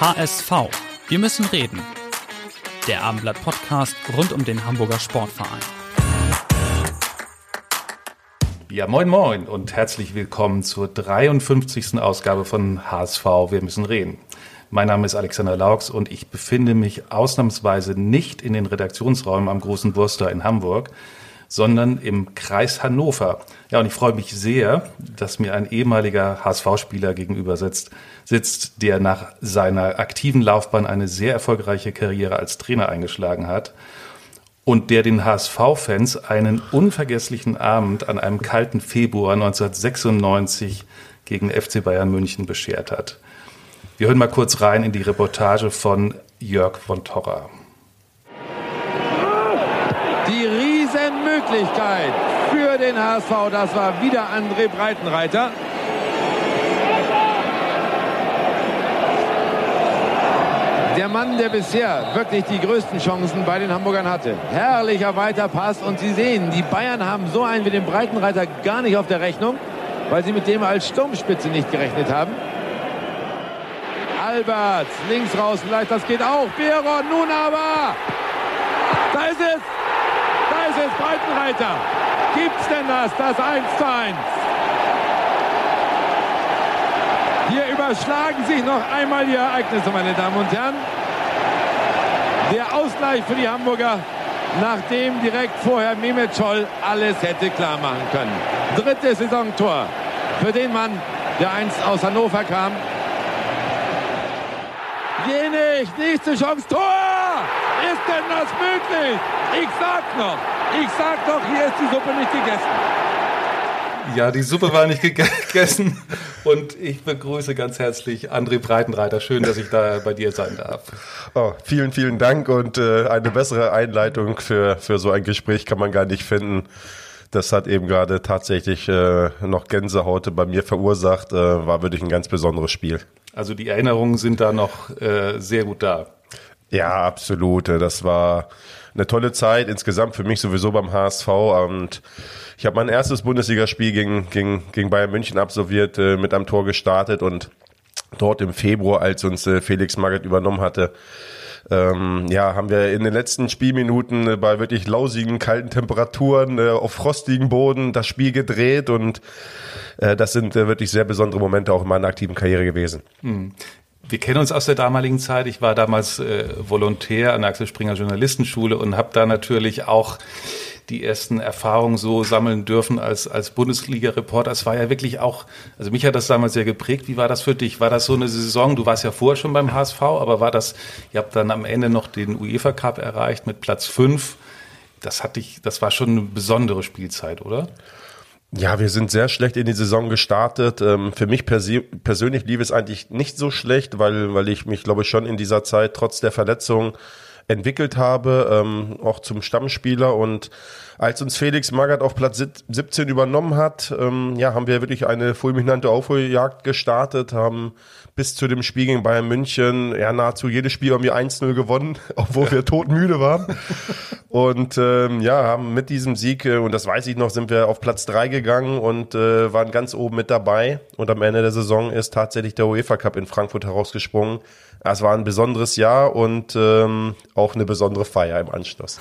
HSV. Wir müssen reden. Der Abendblatt-Podcast rund um den Hamburger Sportverein. Ja, moin moin und herzlich willkommen zur 53. Ausgabe von HSV Wir müssen reden. Mein Name ist Alexander Laux und ich befinde mich ausnahmsweise nicht in den Redaktionsräumen am Großen Wurster in Hamburg, sondern im Kreis Hannover. Ja, und ich freue mich sehr, dass mir ein ehemaliger HSV-Spieler gegenüber sitzt, sitzt, der nach seiner aktiven Laufbahn eine sehr erfolgreiche Karriere als Trainer eingeschlagen hat und der den HSV-Fans einen unvergesslichen Abend an einem kalten Februar 1996 gegen FC Bayern München beschert hat. Wir hören mal kurz rein in die Reportage von Jörg von Torra. Riesenmöglichkeit für den HSV, das war wieder André Breitenreiter. Der Mann, der bisher wirklich die größten Chancen bei den Hamburgern hatte. Herrlicher Weiterpass und Sie sehen, die Bayern haben so einen wie den Breitenreiter gar nicht auf der Rechnung, weil sie mit dem als Sturmspitze nicht gerechnet haben. Alberts, links raus, vielleicht das geht auch. Beron, nun aber! Da ist es! Es, Breitenreiter! Gibt's denn das, das 1 zu 1? Hier überschlagen sich noch einmal die Ereignisse, meine Damen und Herren. Der Ausgleich für die Hamburger, nachdem direkt vorher Mehmet Scholl alles hätte klar machen können. Drittes Saisontor für den Mann, der einst aus Hannover kam. Jenig, nächste Chance, Tor! Ist denn das möglich? Ich sag noch, ich sag doch, hier ist die Suppe nicht gegessen. Ja, die Suppe war nicht gegessen und ich begrüße ganz herzlich André Breitenreiter. Schön, dass ich da bei dir sein darf. Oh, vielen, vielen Dank und äh, eine bessere Einleitung für, für so ein Gespräch kann man gar nicht finden. Das hat eben gerade tatsächlich äh, noch Gänsehaut bei mir verursacht. Äh, war wirklich ein ganz besonderes Spiel. Also die Erinnerungen sind da noch äh, sehr gut da. Ja, absolut. Das war eine tolle Zeit insgesamt für mich sowieso beim HSV und ich habe mein erstes Bundesligaspiel gegen, gegen, gegen Bayern München absolviert, äh, mit einem Tor gestartet und dort im Februar, als uns äh, Felix Magath übernommen hatte, ähm, ja, haben wir in den letzten Spielminuten äh, bei wirklich lausigen, kalten Temperaturen äh, auf frostigen Boden das Spiel gedreht und äh, das sind äh, wirklich sehr besondere Momente auch in meiner aktiven Karriere gewesen. Hm. Wir kennen uns aus der damaligen Zeit. Ich war damals äh, Volontär an der Axel Springer Journalistenschule und habe da natürlich auch die ersten Erfahrungen so sammeln dürfen als, als Bundesliga-Reporter. Es war ja wirklich auch, also mich hat das damals sehr geprägt. Wie war das für dich? War das so eine Saison? Du warst ja vorher schon beim HSV, aber war das, ihr habt dann am Ende noch den UEFA Cup erreicht mit Platz fünf. Das hatte ich, das war schon eine besondere Spielzeit, oder? Ja, wir sind sehr schlecht in die Saison gestartet. Ähm, für mich persönlich lief es eigentlich nicht so schlecht, weil, weil ich mich, glaube ich, schon in dieser Zeit trotz der Verletzung entwickelt habe, ähm, auch zum Stammspieler. Und als uns Felix Magath auf Platz 17 übernommen hat, ähm, ja, haben wir wirklich eine fulminante Aufholjagd gestartet, haben bis zu dem Spiel gegen Bayern München ja nahezu jedes Spiel haben wir 1-0 gewonnen, obwohl wir todmüde waren. Und ähm, ja, haben mit diesem Sieg, äh, und das weiß ich noch, sind wir auf Platz 3 gegangen und äh, waren ganz oben mit dabei. Und am Ende der Saison ist tatsächlich der UEFA Cup in Frankfurt herausgesprungen. Es war ein besonderes Jahr und ähm, auch eine besondere Feier im Anschluss.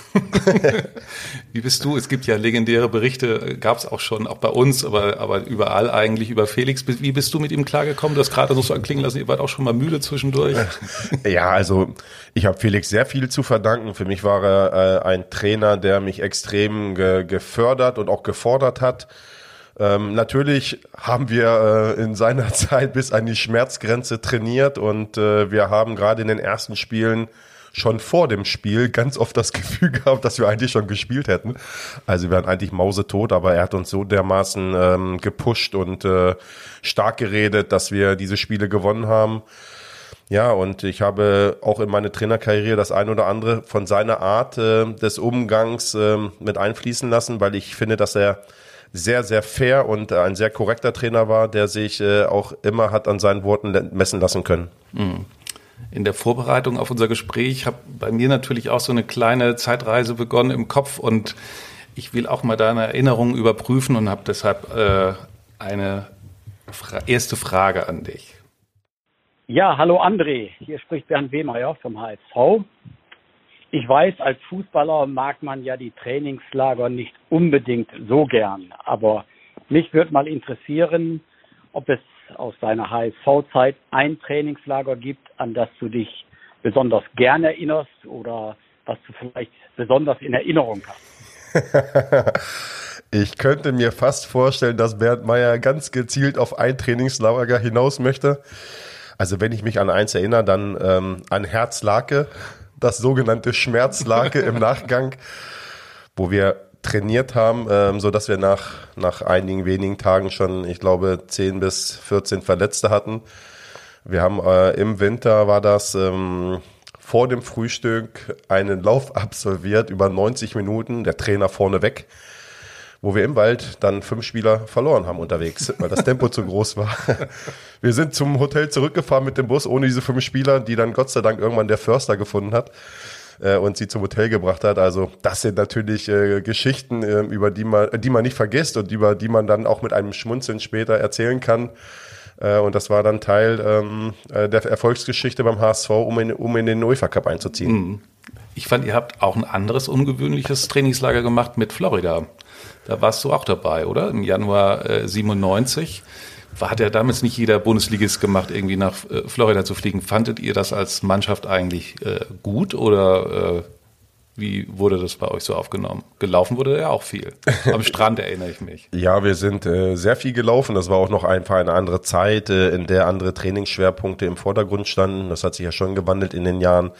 Wie bist du? Es gibt ja legendäre Berichte, gab es auch schon, auch bei uns, aber, aber überall eigentlich über Felix. Wie bist du mit ihm klargekommen? Du hast gerade so anklingen lassen, ihr wart auch schon mal müde zwischendurch. Ja, also ich habe Felix sehr viel zu verdanken. Für mich war er äh, ein Trainer, der mich extrem ge gefördert und auch gefordert hat ähm, natürlich haben wir äh, in seiner Zeit bis an die Schmerzgrenze trainiert und äh, wir haben gerade in den ersten Spielen schon vor dem Spiel ganz oft das Gefühl gehabt, dass wir eigentlich schon gespielt hätten. Also wir waren eigentlich mausetot, aber er hat uns so dermaßen ähm, gepusht und äh, stark geredet, dass wir diese Spiele gewonnen haben. Ja, und ich habe auch in meine Trainerkarriere das ein oder andere von seiner Art äh, des Umgangs äh, mit einfließen lassen, weil ich finde, dass er sehr, sehr fair und ein sehr korrekter Trainer war, der sich äh, auch immer hat an seinen Worten messen lassen können. Mhm. In der Vorbereitung auf unser Gespräch habe bei mir natürlich auch so eine kleine Zeitreise begonnen im Kopf und ich will auch mal deine Erinnerungen überprüfen und habe deshalb äh, eine fra erste Frage an dich. Ja, hallo André, hier spricht Bernd Wehmeier vom HSV. Ich weiß, als Fußballer mag man ja die Trainingslager nicht unbedingt so gern, aber mich würde mal interessieren, ob es aus deiner HSV-Zeit ein Trainingslager gibt, an das du dich besonders gern erinnerst oder was du vielleicht besonders in Erinnerung hast. ich könnte mir fast vorstellen, dass Bernd Meyer ganz gezielt auf ein Trainingslager hinaus möchte. Also wenn ich mich an eins erinnere, dann ähm, an Herzlake das sogenannte Schmerzlake im Nachgang, wo wir trainiert haben, ähm, so dass wir nach, nach einigen wenigen Tagen schon, ich glaube, 10 bis 14 Verletzte hatten. Wir haben äh, im Winter war das ähm, vor dem Frühstück einen Lauf absolviert über 90 Minuten, der Trainer vorne weg wo wir im Wald dann fünf Spieler verloren haben unterwegs, weil das Tempo zu groß war. Wir sind zum Hotel zurückgefahren mit dem Bus ohne diese fünf Spieler, die dann Gott sei Dank irgendwann der Förster gefunden hat äh, und sie zum Hotel gebracht hat. Also das sind natürlich äh, Geschichten, äh, über die man, die man nicht vergisst und über die man dann auch mit einem Schmunzeln später erzählen kann. Äh, und das war dann Teil ähm, äh, der Erfolgsgeschichte beim HSV, um in, um in den UEFA Cup einzuziehen. Mhm. Ich fand, ihr habt auch ein anderes ungewöhnliches Trainingslager gemacht mit Florida. Da warst du auch dabei, oder? Im Januar äh, 97. Hat ja damals nicht jeder Bundesligist gemacht, irgendwie nach äh, Florida zu fliegen. Fandet ihr das als Mannschaft eigentlich äh, gut oder äh, wie wurde das bei euch so aufgenommen? Gelaufen wurde ja auch viel. Am Strand erinnere ich mich. Ja, wir sind äh, sehr viel gelaufen. Das war auch noch einfach eine andere Zeit, äh, in der andere Trainingsschwerpunkte im Vordergrund standen. Das hat sich ja schon gewandelt in den Jahren.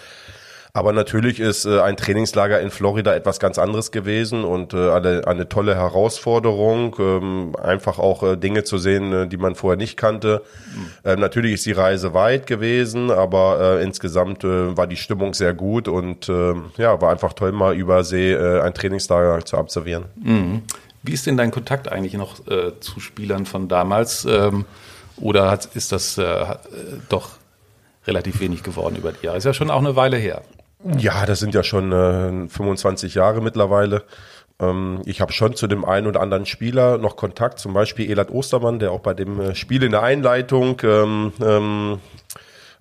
Aber natürlich ist äh, ein Trainingslager in Florida etwas ganz anderes gewesen und äh, eine, eine tolle Herausforderung, ähm, einfach auch äh, Dinge zu sehen, äh, die man vorher nicht kannte. Mhm. Ähm, natürlich ist die Reise weit gewesen, aber äh, insgesamt äh, war die Stimmung sehr gut und äh, ja, war einfach toll, mal übersee äh, ein Trainingslager zu absolvieren. Mhm. Wie ist denn dein Kontakt eigentlich noch äh, zu Spielern von damals? Ähm, oder hat, ist das äh, doch relativ wenig geworden über die Jahre? Ist ja schon auch eine Weile her. Ja, das sind ja schon äh, 25 Jahre mittlerweile. Ähm, ich habe schon zu dem einen oder anderen Spieler noch Kontakt, zum Beispiel Elad Ostermann, der auch bei dem äh, Spiel in der Einleitung ähm, ähm,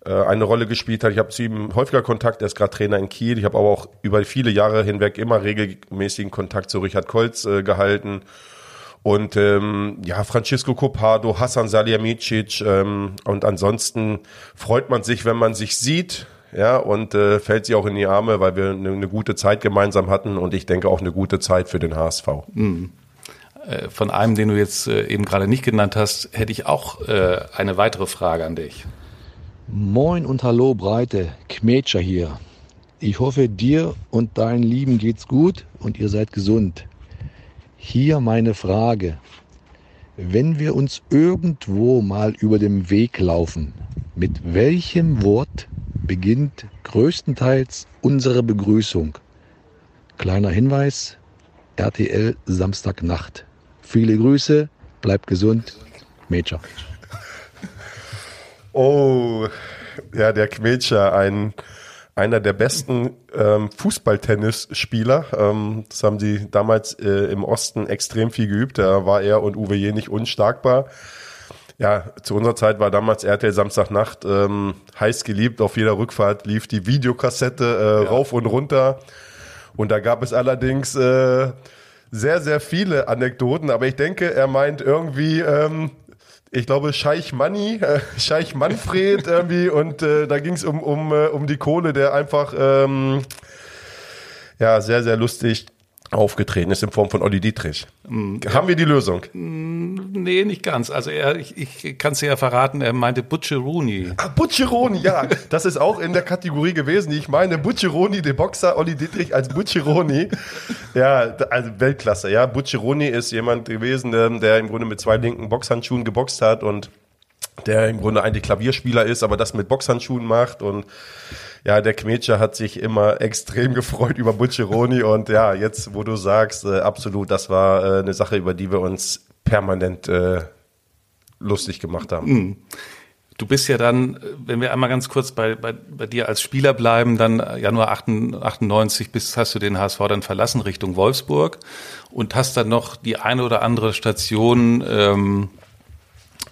äh, eine Rolle gespielt hat. Ich habe zu ihm häufiger Kontakt, er ist gerade Trainer in Kiel. Ich habe aber auch über viele Jahre hinweg immer regelmäßigen Kontakt zu Richard Kolz äh, gehalten. Und ähm, ja, Francisco Copado, Hassan Salihamidzic ähm, und ansonsten freut man sich, wenn man sich sieht ja, und äh, fällt sie auch in die Arme, weil wir eine, eine gute Zeit gemeinsam hatten und ich denke auch eine gute Zeit für den HSV. Mhm. Äh, von einem, den du jetzt äh, eben gerade nicht genannt hast, hätte ich auch äh, eine weitere Frage an dich. Moin und hallo Breite, Kmetscher hier. Ich hoffe, dir und deinen Lieben geht's gut und ihr seid gesund. Hier meine Frage. Wenn wir uns irgendwo mal über den Weg laufen, mit welchem Wort beginnt größtenteils unsere Begrüßung. Kleiner Hinweis, RTL Samstagnacht. Viele Grüße, bleibt gesund, Major. Oh, ja, der Kmetscher, ein, einer der besten ähm, Fußballtennisspieler. Ähm, das haben sie damals äh, im Osten extrem viel geübt. Da war er und Uwe Je nicht unschlagbar. Ja, zu unserer Zeit war damals RTL Samstagnacht ähm, heiß geliebt. Auf jeder Rückfahrt lief die Videokassette äh, ja. rauf und runter. Und da gab es allerdings äh, sehr, sehr viele Anekdoten. Aber ich denke, er meint irgendwie, ähm, ich glaube, Scheich Manni, äh, Scheich Manfred irgendwie. Und äh, da ging es um, um, äh, um die Kohle, der einfach, ähm, ja, sehr, sehr lustig aufgetreten ist in Form von Olli Dietrich. Mhm. Haben wir die Lösung? Nee, nicht ganz. Also er, ich, ich kann es dir ja verraten, er meinte Butcheroni. Ah, Butcheroni, ja. Das ist auch in der Kategorie gewesen, die ich meine. Butcheroni, der Boxer, Olli Dietrich als Butcheroni. ja, also Weltklasse. Ja, Butcheroni ist jemand gewesen, der, der im Grunde mit zwei linken Boxhandschuhen geboxt hat und der im Grunde eigentlich Klavierspieler ist, aber das mit Boxhandschuhen macht und ja, der Kmetscher hat sich immer extrem gefreut über Butcheroni und ja, jetzt, wo du sagst, äh, absolut, das war äh, eine Sache, über die wir uns permanent äh, lustig gemacht haben. Mhm. Du bist ja dann, wenn wir einmal ganz kurz bei, bei, bei dir als Spieler bleiben, dann Januar 98 bist, hast du den HSV dann verlassen Richtung Wolfsburg und hast dann noch die eine oder andere Station ähm,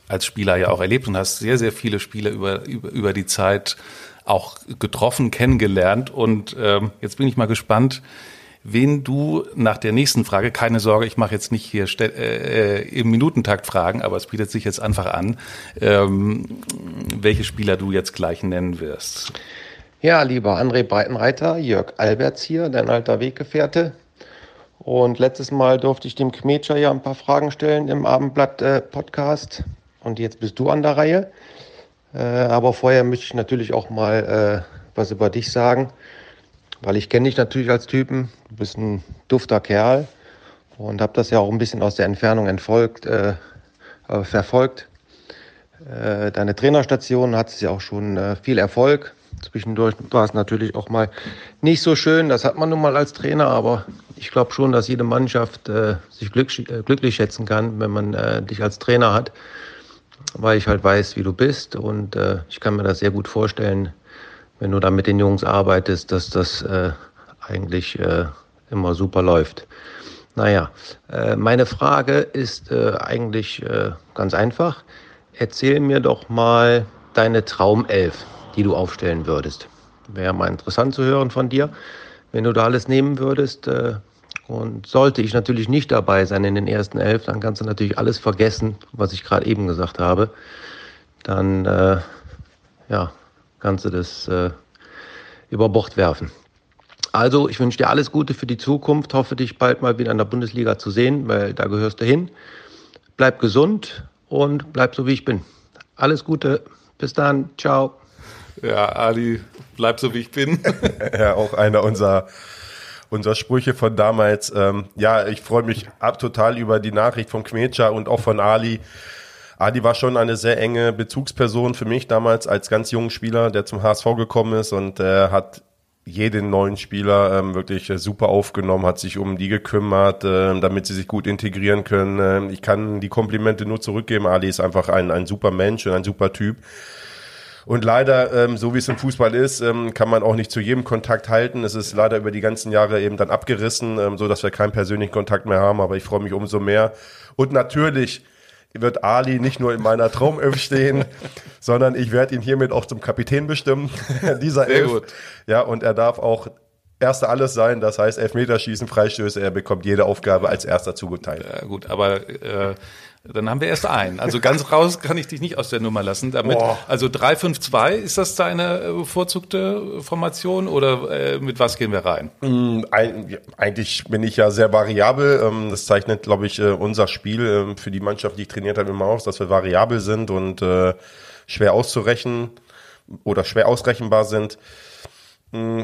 als Spieler ja auch erlebt und hast sehr, sehr viele Spieler über, über, über die Zeit auch getroffen, kennengelernt. Und ähm, jetzt bin ich mal gespannt, wen du nach der nächsten Frage, keine Sorge, ich mache jetzt nicht hier äh, im Minutentakt Fragen, aber es bietet sich jetzt einfach an, ähm, welche Spieler du jetzt gleich nennen wirst. Ja, lieber André Breitenreiter, Jörg Alberts hier, dein alter Weggefährte. Und letztes Mal durfte ich dem Kmetscher ja ein paar Fragen stellen im Abendblatt-Podcast. Äh, Und jetzt bist du an der Reihe. Äh, aber vorher möchte ich natürlich auch mal äh, was über dich sagen, weil ich kenne dich natürlich als Typen. Du bist ein dufter Kerl und habe das ja auch ein bisschen aus der Entfernung entfolgt, äh, äh verfolgt. Äh, deine Trainerstation hat es ja auch schon äh, viel Erfolg. Zwischendurch war es natürlich auch mal nicht so schön. Das hat man nun mal als Trainer, aber ich glaube schon, dass jede Mannschaft sich glücklich schätzen kann, wenn man dich als Trainer hat weil ich halt weiß, wie du bist und äh, ich kann mir das sehr gut vorstellen, wenn du da mit den Jungs arbeitest, dass das äh, eigentlich äh, immer super läuft. Naja, äh, meine Frage ist äh, eigentlich äh, ganz einfach. Erzähl mir doch mal deine Traumelf, die du aufstellen würdest. Wäre mal interessant zu hören von dir. Wenn du da alles nehmen würdest, äh, und sollte ich natürlich nicht dabei sein in den ersten elf, dann kannst du natürlich alles vergessen, was ich gerade eben gesagt habe. Dann äh, ja, kannst du das äh, über Bord werfen. Also, ich wünsche dir alles Gute für die Zukunft. Hoffe, dich bald mal wieder in der Bundesliga zu sehen, weil da gehörst du hin. Bleib gesund und bleib so, wie ich bin. Alles Gute. Bis dann. Ciao. Ja, Ali, bleib so, wie ich bin. ja, auch einer unserer unser Sprüche von damals. Ähm, ja, ich freue mich ab total über die Nachricht von Kmetscher und auch von Ali. Ali war schon eine sehr enge Bezugsperson für mich damals als ganz junger Spieler, der zum HSV gekommen ist und äh, hat jeden neuen Spieler ähm, wirklich äh, super aufgenommen, hat sich um die gekümmert, äh, damit sie sich gut integrieren können. Äh, ich kann die Komplimente nur zurückgeben. Ali ist einfach ein, ein super Mensch und ein super Typ. Und leider, ähm, so wie es im Fußball ist, ähm, kann man auch nicht zu jedem Kontakt halten. Es ist leider über die ganzen Jahre eben dann abgerissen, ähm, so dass wir keinen persönlichen Kontakt mehr haben. Aber ich freue mich umso mehr. Und natürlich wird Ali nicht nur in meiner Traumelf stehen, sondern ich werde ihn hiermit auch zum Kapitän bestimmen. dieser Sehr Elf. Gut. Ja, und er darf auch erster alles sein. Das heißt Elfmeterschießen, Freistöße. Er bekommt jede Aufgabe als erster zugeteilt. Ja, gut, aber äh, dann haben wir erst einen. Also ganz raus kann ich dich nicht aus der Nummer lassen. Damit, Boah. also 3-5-2, ist das deine äh, bevorzugte Formation oder äh, mit was gehen wir rein? Mm, eigentlich bin ich ja sehr variabel. Ähm, das zeichnet, glaube ich, äh, unser Spiel ähm, für die Mannschaft, die ich trainiert habe, immer aus, dass wir variabel sind und schwer auszurechnen oder schwer ausrechenbar sind. Mm,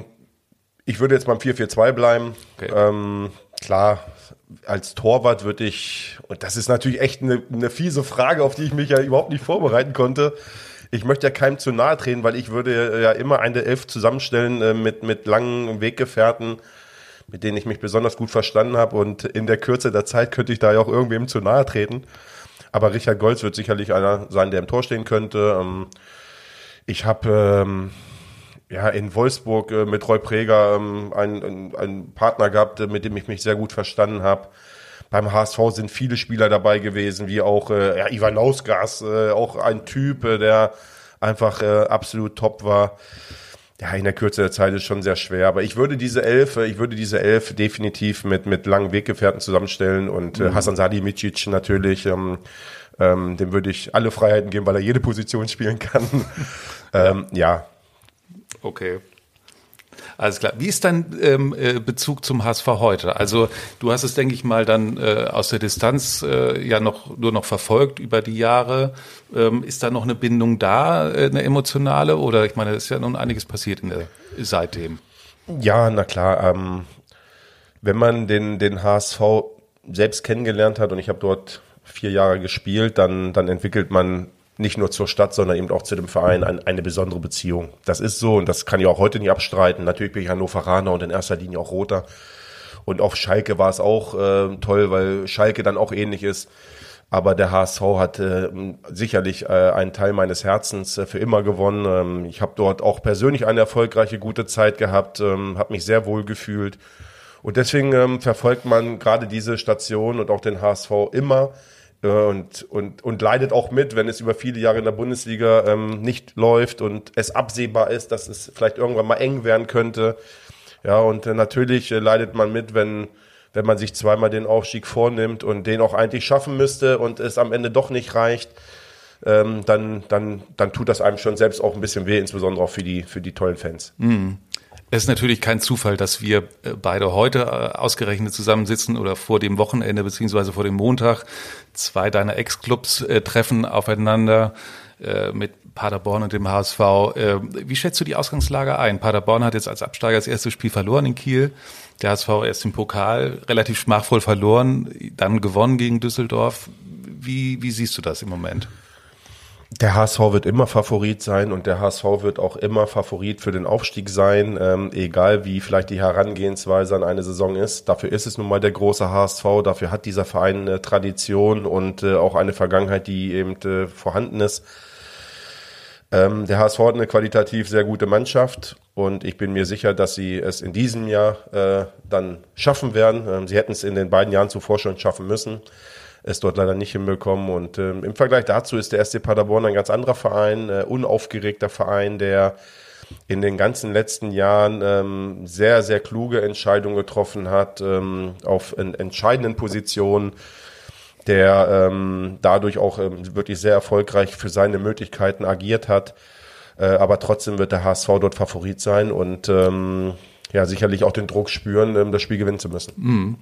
ich würde jetzt beim 4-4-2 bleiben. Okay. Ähm, klar, als Torwart würde ich, und das ist natürlich echt eine, eine fiese Frage, auf die ich mich ja überhaupt nicht vorbereiten konnte. Ich möchte ja keinem zu nahe treten, weil ich würde ja immer eine Elf zusammenstellen äh, mit, mit langen Weggefährten, mit denen ich mich besonders gut verstanden habe. Und in der Kürze der Zeit könnte ich da ja auch irgendwem zu nahe treten. Aber Richard Golz wird sicherlich einer sein, der im Tor stehen könnte. Ähm, ich habe ähm, ja, in Wolfsburg äh, mit Roy Preger ähm, einen, einen Partner gehabt, äh, mit dem ich mich sehr gut verstanden habe. Beim HSV sind viele Spieler dabei gewesen, wie auch äh, ja, Ivan Ausgas, äh, auch ein Typ, äh, der einfach äh, absolut top war. Ja, in der Kürze der Zeit ist schon sehr schwer, aber ich würde diese elf, äh, ich würde diese elf definitiv mit mit langen Weggefährten zusammenstellen und äh, mhm. Hasan Salihamidzic natürlich, ähm, ähm, dem würde ich alle Freiheiten geben, weil er jede Position spielen kann. ähm, ja, Okay. Alles klar. Wie ist dein ähm, äh, Bezug zum HSV heute? Also du hast es, denke ich mal, dann äh, aus der Distanz äh, ja noch nur noch verfolgt über die Jahre. Ähm, ist da noch eine Bindung da, äh, eine emotionale? Oder ich meine, es ist ja nun einiges passiert der, seitdem. Ja, na klar. Ähm, wenn man den, den HSV selbst kennengelernt hat und ich habe dort vier Jahre gespielt, dann, dann entwickelt man nicht nur zur Stadt, sondern eben auch zu dem Verein ein, eine besondere Beziehung. Das ist so und das kann ich auch heute nicht abstreiten. Natürlich bin ich Hannoveraner und in erster Linie auch Roter. Und auf Schalke war es auch äh, toll, weil Schalke dann auch ähnlich ist. Aber der HSV hat äh, sicherlich äh, einen Teil meines Herzens äh, für immer gewonnen. Ähm, ich habe dort auch persönlich eine erfolgreiche, gute Zeit gehabt, ähm, habe mich sehr wohl gefühlt. Und deswegen ähm, verfolgt man gerade diese Station und auch den HSV immer und, und, und leidet auch mit, wenn es über viele Jahre in der Bundesliga ähm, nicht läuft und es absehbar ist, dass es vielleicht irgendwann mal eng werden könnte. Ja, und äh, natürlich äh, leidet man mit, wenn, wenn man sich zweimal den Aufstieg vornimmt und den auch eigentlich schaffen müsste und es am Ende doch nicht reicht. Ähm, dann, dann, dann tut das einem schon selbst auch ein bisschen weh, insbesondere auch für die, für die tollen Fans. Mhm. Es ist natürlich kein Zufall, dass wir äh, beide heute äh, ausgerechnet zusammensitzen oder vor dem Wochenende beziehungsweise vor dem Montag zwei deiner Ex-Clubs äh, treffen aufeinander äh, mit Paderborn und dem HSV. Äh, wie schätzt du die Ausgangslage ein? Paderborn hat jetzt als Absteiger das erste Spiel verloren in Kiel. Der HSV erst im Pokal relativ schmachvoll verloren, dann gewonnen gegen Düsseldorf. Wie, wie siehst du das im Moment? Der HSV wird immer Favorit sein und der HSV wird auch immer Favorit für den Aufstieg sein, ähm, egal wie vielleicht die Herangehensweise an eine Saison ist. Dafür ist es nun mal der große HSV, dafür hat dieser Verein eine Tradition und äh, auch eine Vergangenheit, die eben äh, vorhanden ist. Ähm, der HSV hat eine qualitativ sehr gute Mannschaft und ich bin mir sicher, dass sie es in diesem Jahr äh, dann schaffen werden. Ähm, sie hätten es in den beiden Jahren zuvor schon schaffen müssen es dort leider nicht hinbekommen. Und ähm, im Vergleich dazu ist der SC Paderborn ein ganz anderer Verein, äh, unaufgeregter Verein, der in den ganzen letzten Jahren ähm, sehr, sehr kluge Entscheidungen getroffen hat, ähm, auf entscheidenden Positionen, der ähm, dadurch auch ähm, wirklich sehr erfolgreich für seine Möglichkeiten agiert hat. Äh, aber trotzdem wird der HSV dort Favorit sein und ähm, ja, sicherlich auch den Druck spüren, ähm, das Spiel gewinnen zu müssen. Mhm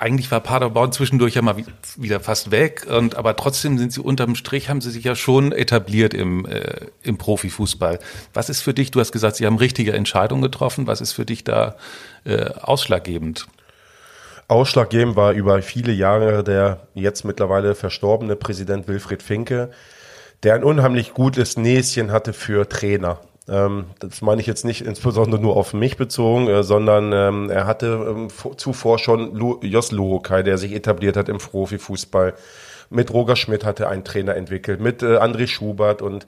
eigentlich war Paderborn zwischendurch ja mal wieder fast weg und aber trotzdem sind sie unterm Strich haben sie sich ja schon etabliert im äh, im Profifußball. Was ist für dich? Du hast gesagt, sie haben richtige Entscheidungen getroffen. Was ist für dich da äh, ausschlaggebend? Ausschlaggebend war über viele Jahre der jetzt mittlerweile verstorbene Präsident Wilfried Finke, der ein unheimlich gutes Näschen hatte für Trainer. Ähm, das meine ich jetzt nicht insbesondere nur auf mich bezogen, äh, sondern ähm, er hatte ähm, zuvor schon Jos Luhokai, der sich etabliert hat im Profifußball. Mit Roger Schmidt hatte einen Trainer entwickelt, mit äh, André Schubert und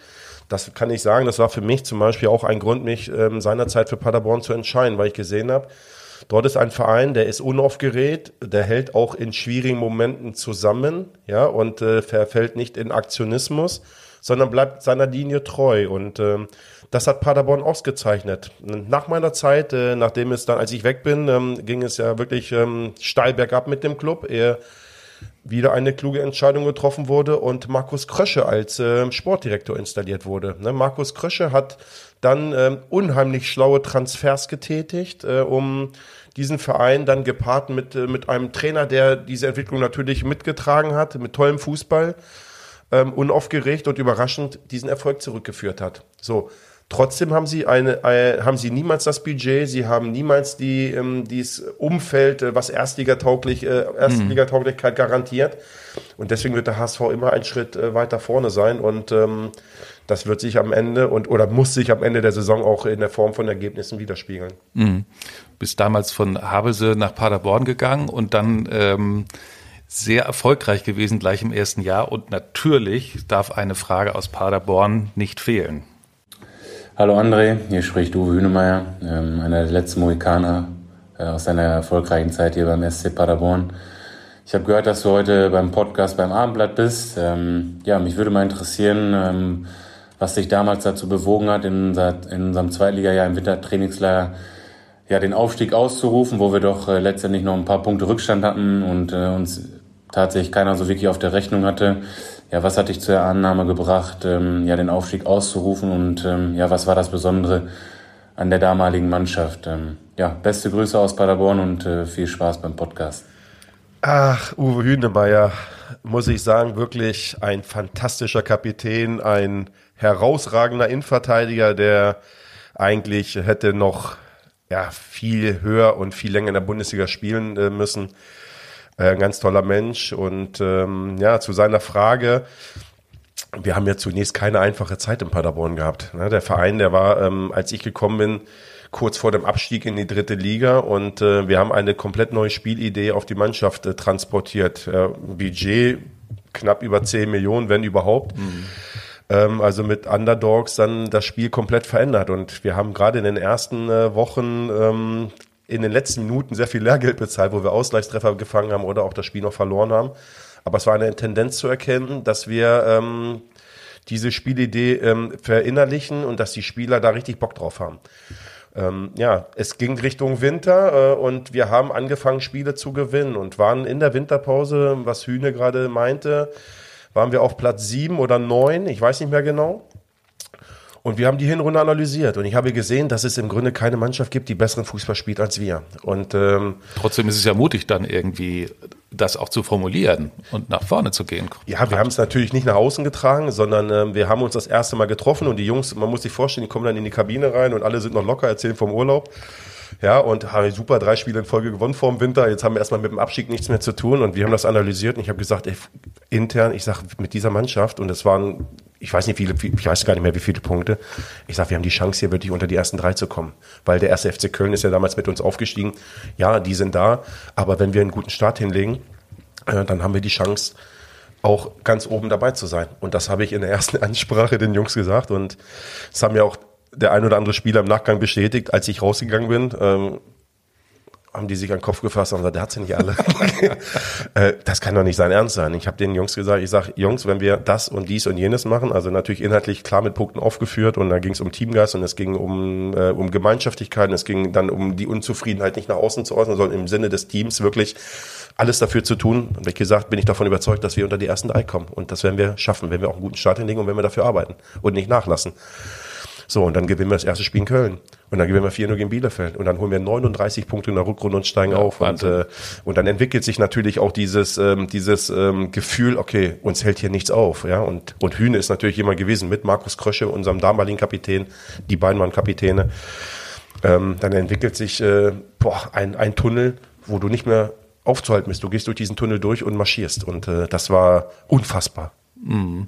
das kann ich sagen, das war für mich zum Beispiel auch ein Grund, mich seinerzeit für Paderborn zu entscheiden, weil ich gesehen habe, dort ist ein Verein, der ist unaufgeregt, der hält auch in schwierigen Momenten zusammen, ja, und äh, verfällt nicht in Aktionismus, sondern bleibt seiner Linie treu und ähm, das hat Paderborn ausgezeichnet. Nach meiner Zeit, äh, nachdem es dann, als ich weg bin, ähm, ging es ja wirklich ähm, steil bergab mit dem Club. Er wieder eine kluge Entscheidung getroffen wurde und Markus Krösche als äh, Sportdirektor installiert wurde. Ne, Markus Krösche hat dann ähm, unheimlich schlaue Transfers getätigt, äh, um diesen Verein dann gepaart mit, äh, mit einem Trainer, der diese Entwicklung natürlich mitgetragen hat, mit tollem Fußball, ähm, unaufgeregt und überraschend diesen Erfolg zurückgeführt hat. So, Trotzdem haben sie eine, äh, haben sie niemals das Budget, sie haben niemals die, ähm, dieses Umfeld, äh, was Erstligatauglich, äh, Erstligatauglichkeit garantiert. Und deswegen wird der HSV immer einen Schritt äh, weiter vorne sein und ähm, das wird sich am Ende und oder muss sich am Ende der Saison auch in der Form von Ergebnissen widerspiegeln. Mhm. Bist damals von Havelse nach Paderborn gegangen und dann ähm, sehr erfolgreich gewesen gleich im ersten Jahr und natürlich darf eine Frage aus Paderborn nicht fehlen. Hallo André, hier spricht Uwe Hünemeyer, ähm, einer der letzten Mohikaner äh, aus seiner erfolgreichen Zeit hier beim SC Paderborn. Ich habe gehört, dass du heute beim Podcast beim Abendblatt bist. Ähm, ja, mich würde mal interessieren, ähm, was dich damals dazu bewogen hat, in, unserem Zweitligajahr im Wintertrainingslager ja, den Aufstieg auszurufen, wo wir doch äh, letztendlich noch ein paar Punkte Rückstand hatten und äh, uns tatsächlich keiner so wirklich auf der Rechnung hatte. Ja, was hat dich zur Annahme gebracht, ähm, ja, den Aufstieg auszurufen und ähm, ja, was war das Besondere an der damaligen Mannschaft. Ähm, ja, beste Grüße aus Paderborn und äh, viel Spaß beim Podcast. Ach, Uwe Hühnemeier, muss ich sagen, wirklich ein fantastischer Kapitän, ein herausragender Innenverteidiger, der eigentlich hätte noch ja, viel höher und viel länger in der Bundesliga spielen äh, müssen. Äh, ein ganz toller Mensch. Und ähm, ja, zu seiner Frage, wir haben ja zunächst keine einfache Zeit in Paderborn gehabt. Ne? Der Verein, der war, ähm, als ich gekommen bin, kurz vor dem Abstieg in die dritte Liga und äh, wir haben eine komplett neue Spielidee auf die Mannschaft äh, transportiert. Äh, Budget knapp über 10 Millionen, wenn überhaupt. Mhm. Ähm, also mit Underdogs dann das Spiel komplett verändert und wir haben gerade in den ersten äh, Wochen ähm, in den letzten Minuten sehr viel Lehrgeld bezahlt, wo wir Ausgleichstreffer gefangen haben oder auch das Spiel noch verloren haben. Aber es war eine Tendenz zu erkennen, dass wir ähm, diese Spielidee ähm, verinnerlichen und dass die Spieler da richtig Bock drauf haben. Ähm, ja, es ging Richtung Winter äh, und wir haben angefangen, Spiele zu gewinnen und waren in der Winterpause, was Hühne gerade meinte, waren wir auf Platz sieben oder neun, ich weiß nicht mehr genau. Und wir haben die Hinrunde analysiert und ich habe gesehen, dass es im Grunde keine Mannschaft gibt, die besseren Fußball spielt als wir. Und ähm, trotzdem ist es ja mutig, dann irgendwie das auch zu formulieren und nach vorne zu gehen. Ja, wir haben es natürlich nicht nach außen getragen, sondern ähm, wir haben uns das erste Mal getroffen und die Jungs, man muss sich vorstellen, die kommen dann in die Kabine rein und alle sind noch locker, erzählen vom Urlaub. Ja, und haben super drei Spiele in Folge gewonnen vor dem Winter. Jetzt haben wir erstmal mit dem Abstieg nichts mehr zu tun und wir haben das analysiert und ich habe gesagt, ey, intern, ich sage, mit dieser Mannschaft und es waren ich weiß nicht viele, ich weiß gar nicht mehr, wie viele Punkte. Ich sage, wir haben die Chance hier wirklich unter die ersten drei zu kommen, weil der erste FC Köln ist ja damals mit uns aufgestiegen. Ja, die sind da, aber wenn wir einen guten Start hinlegen, äh, dann haben wir die Chance, auch ganz oben dabei zu sein. Und das habe ich in der ersten Ansprache den Jungs gesagt und das haben ja auch der ein oder andere Spieler im Nachgang bestätigt, als ich rausgegangen bin. Ähm, haben die sich an den Kopf gefasst und gesagt, der hat sie nicht alle. äh, das kann doch nicht sein Ernst sein. Ich habe den Jungs gesagt, ich sage, Jungs, wenn wir das und dies und jenes machen, also natürlich inhaltlich klar mit Punkten aufgeführt und da ging es um Teamgeist und es ging um, äh, um Gemeinschaftlichkeit und es ging dann um die Unzufriedenheit nicht nach außen zu äußern, sondern im Sinne des Teams wirklich alles dafür zu tun. Und wie gesagt, bin ich davon überzeugt, dass wir unter die ersten drei kommen. Und das werden wir schaffen, wenn wir auch einen guten Start hinlegen und wenn wir dafür arbeiten und nicht nachlassen. So, und dann gewinnen wir das erste Spiel in Köln. Und dann gewinnen wir 4-0 gegen Bielefeld. Und dann holen wir 39 Punkte in der Rückrunde und steigen ja, auf. Und, äh, und dann entwickelt sich natürlich auch dieses, ähm, dieses ähm, Gefühl, okay, uns hält hier nichts auf. Ja? Und, und Hühne ist natürlich jemand gewesen mit Markus Krösche, unserem damaligen Kapitän. Die beiden waren Kapitäne. Ähm, dann entwickelt sich äh, boah, ein, ein Tunnel, wo du nicht mehr aufzuhalten bist. Du gehst durch diesen Tunnel durch und marschierst. Und äh, das war unfassbar. Mhm.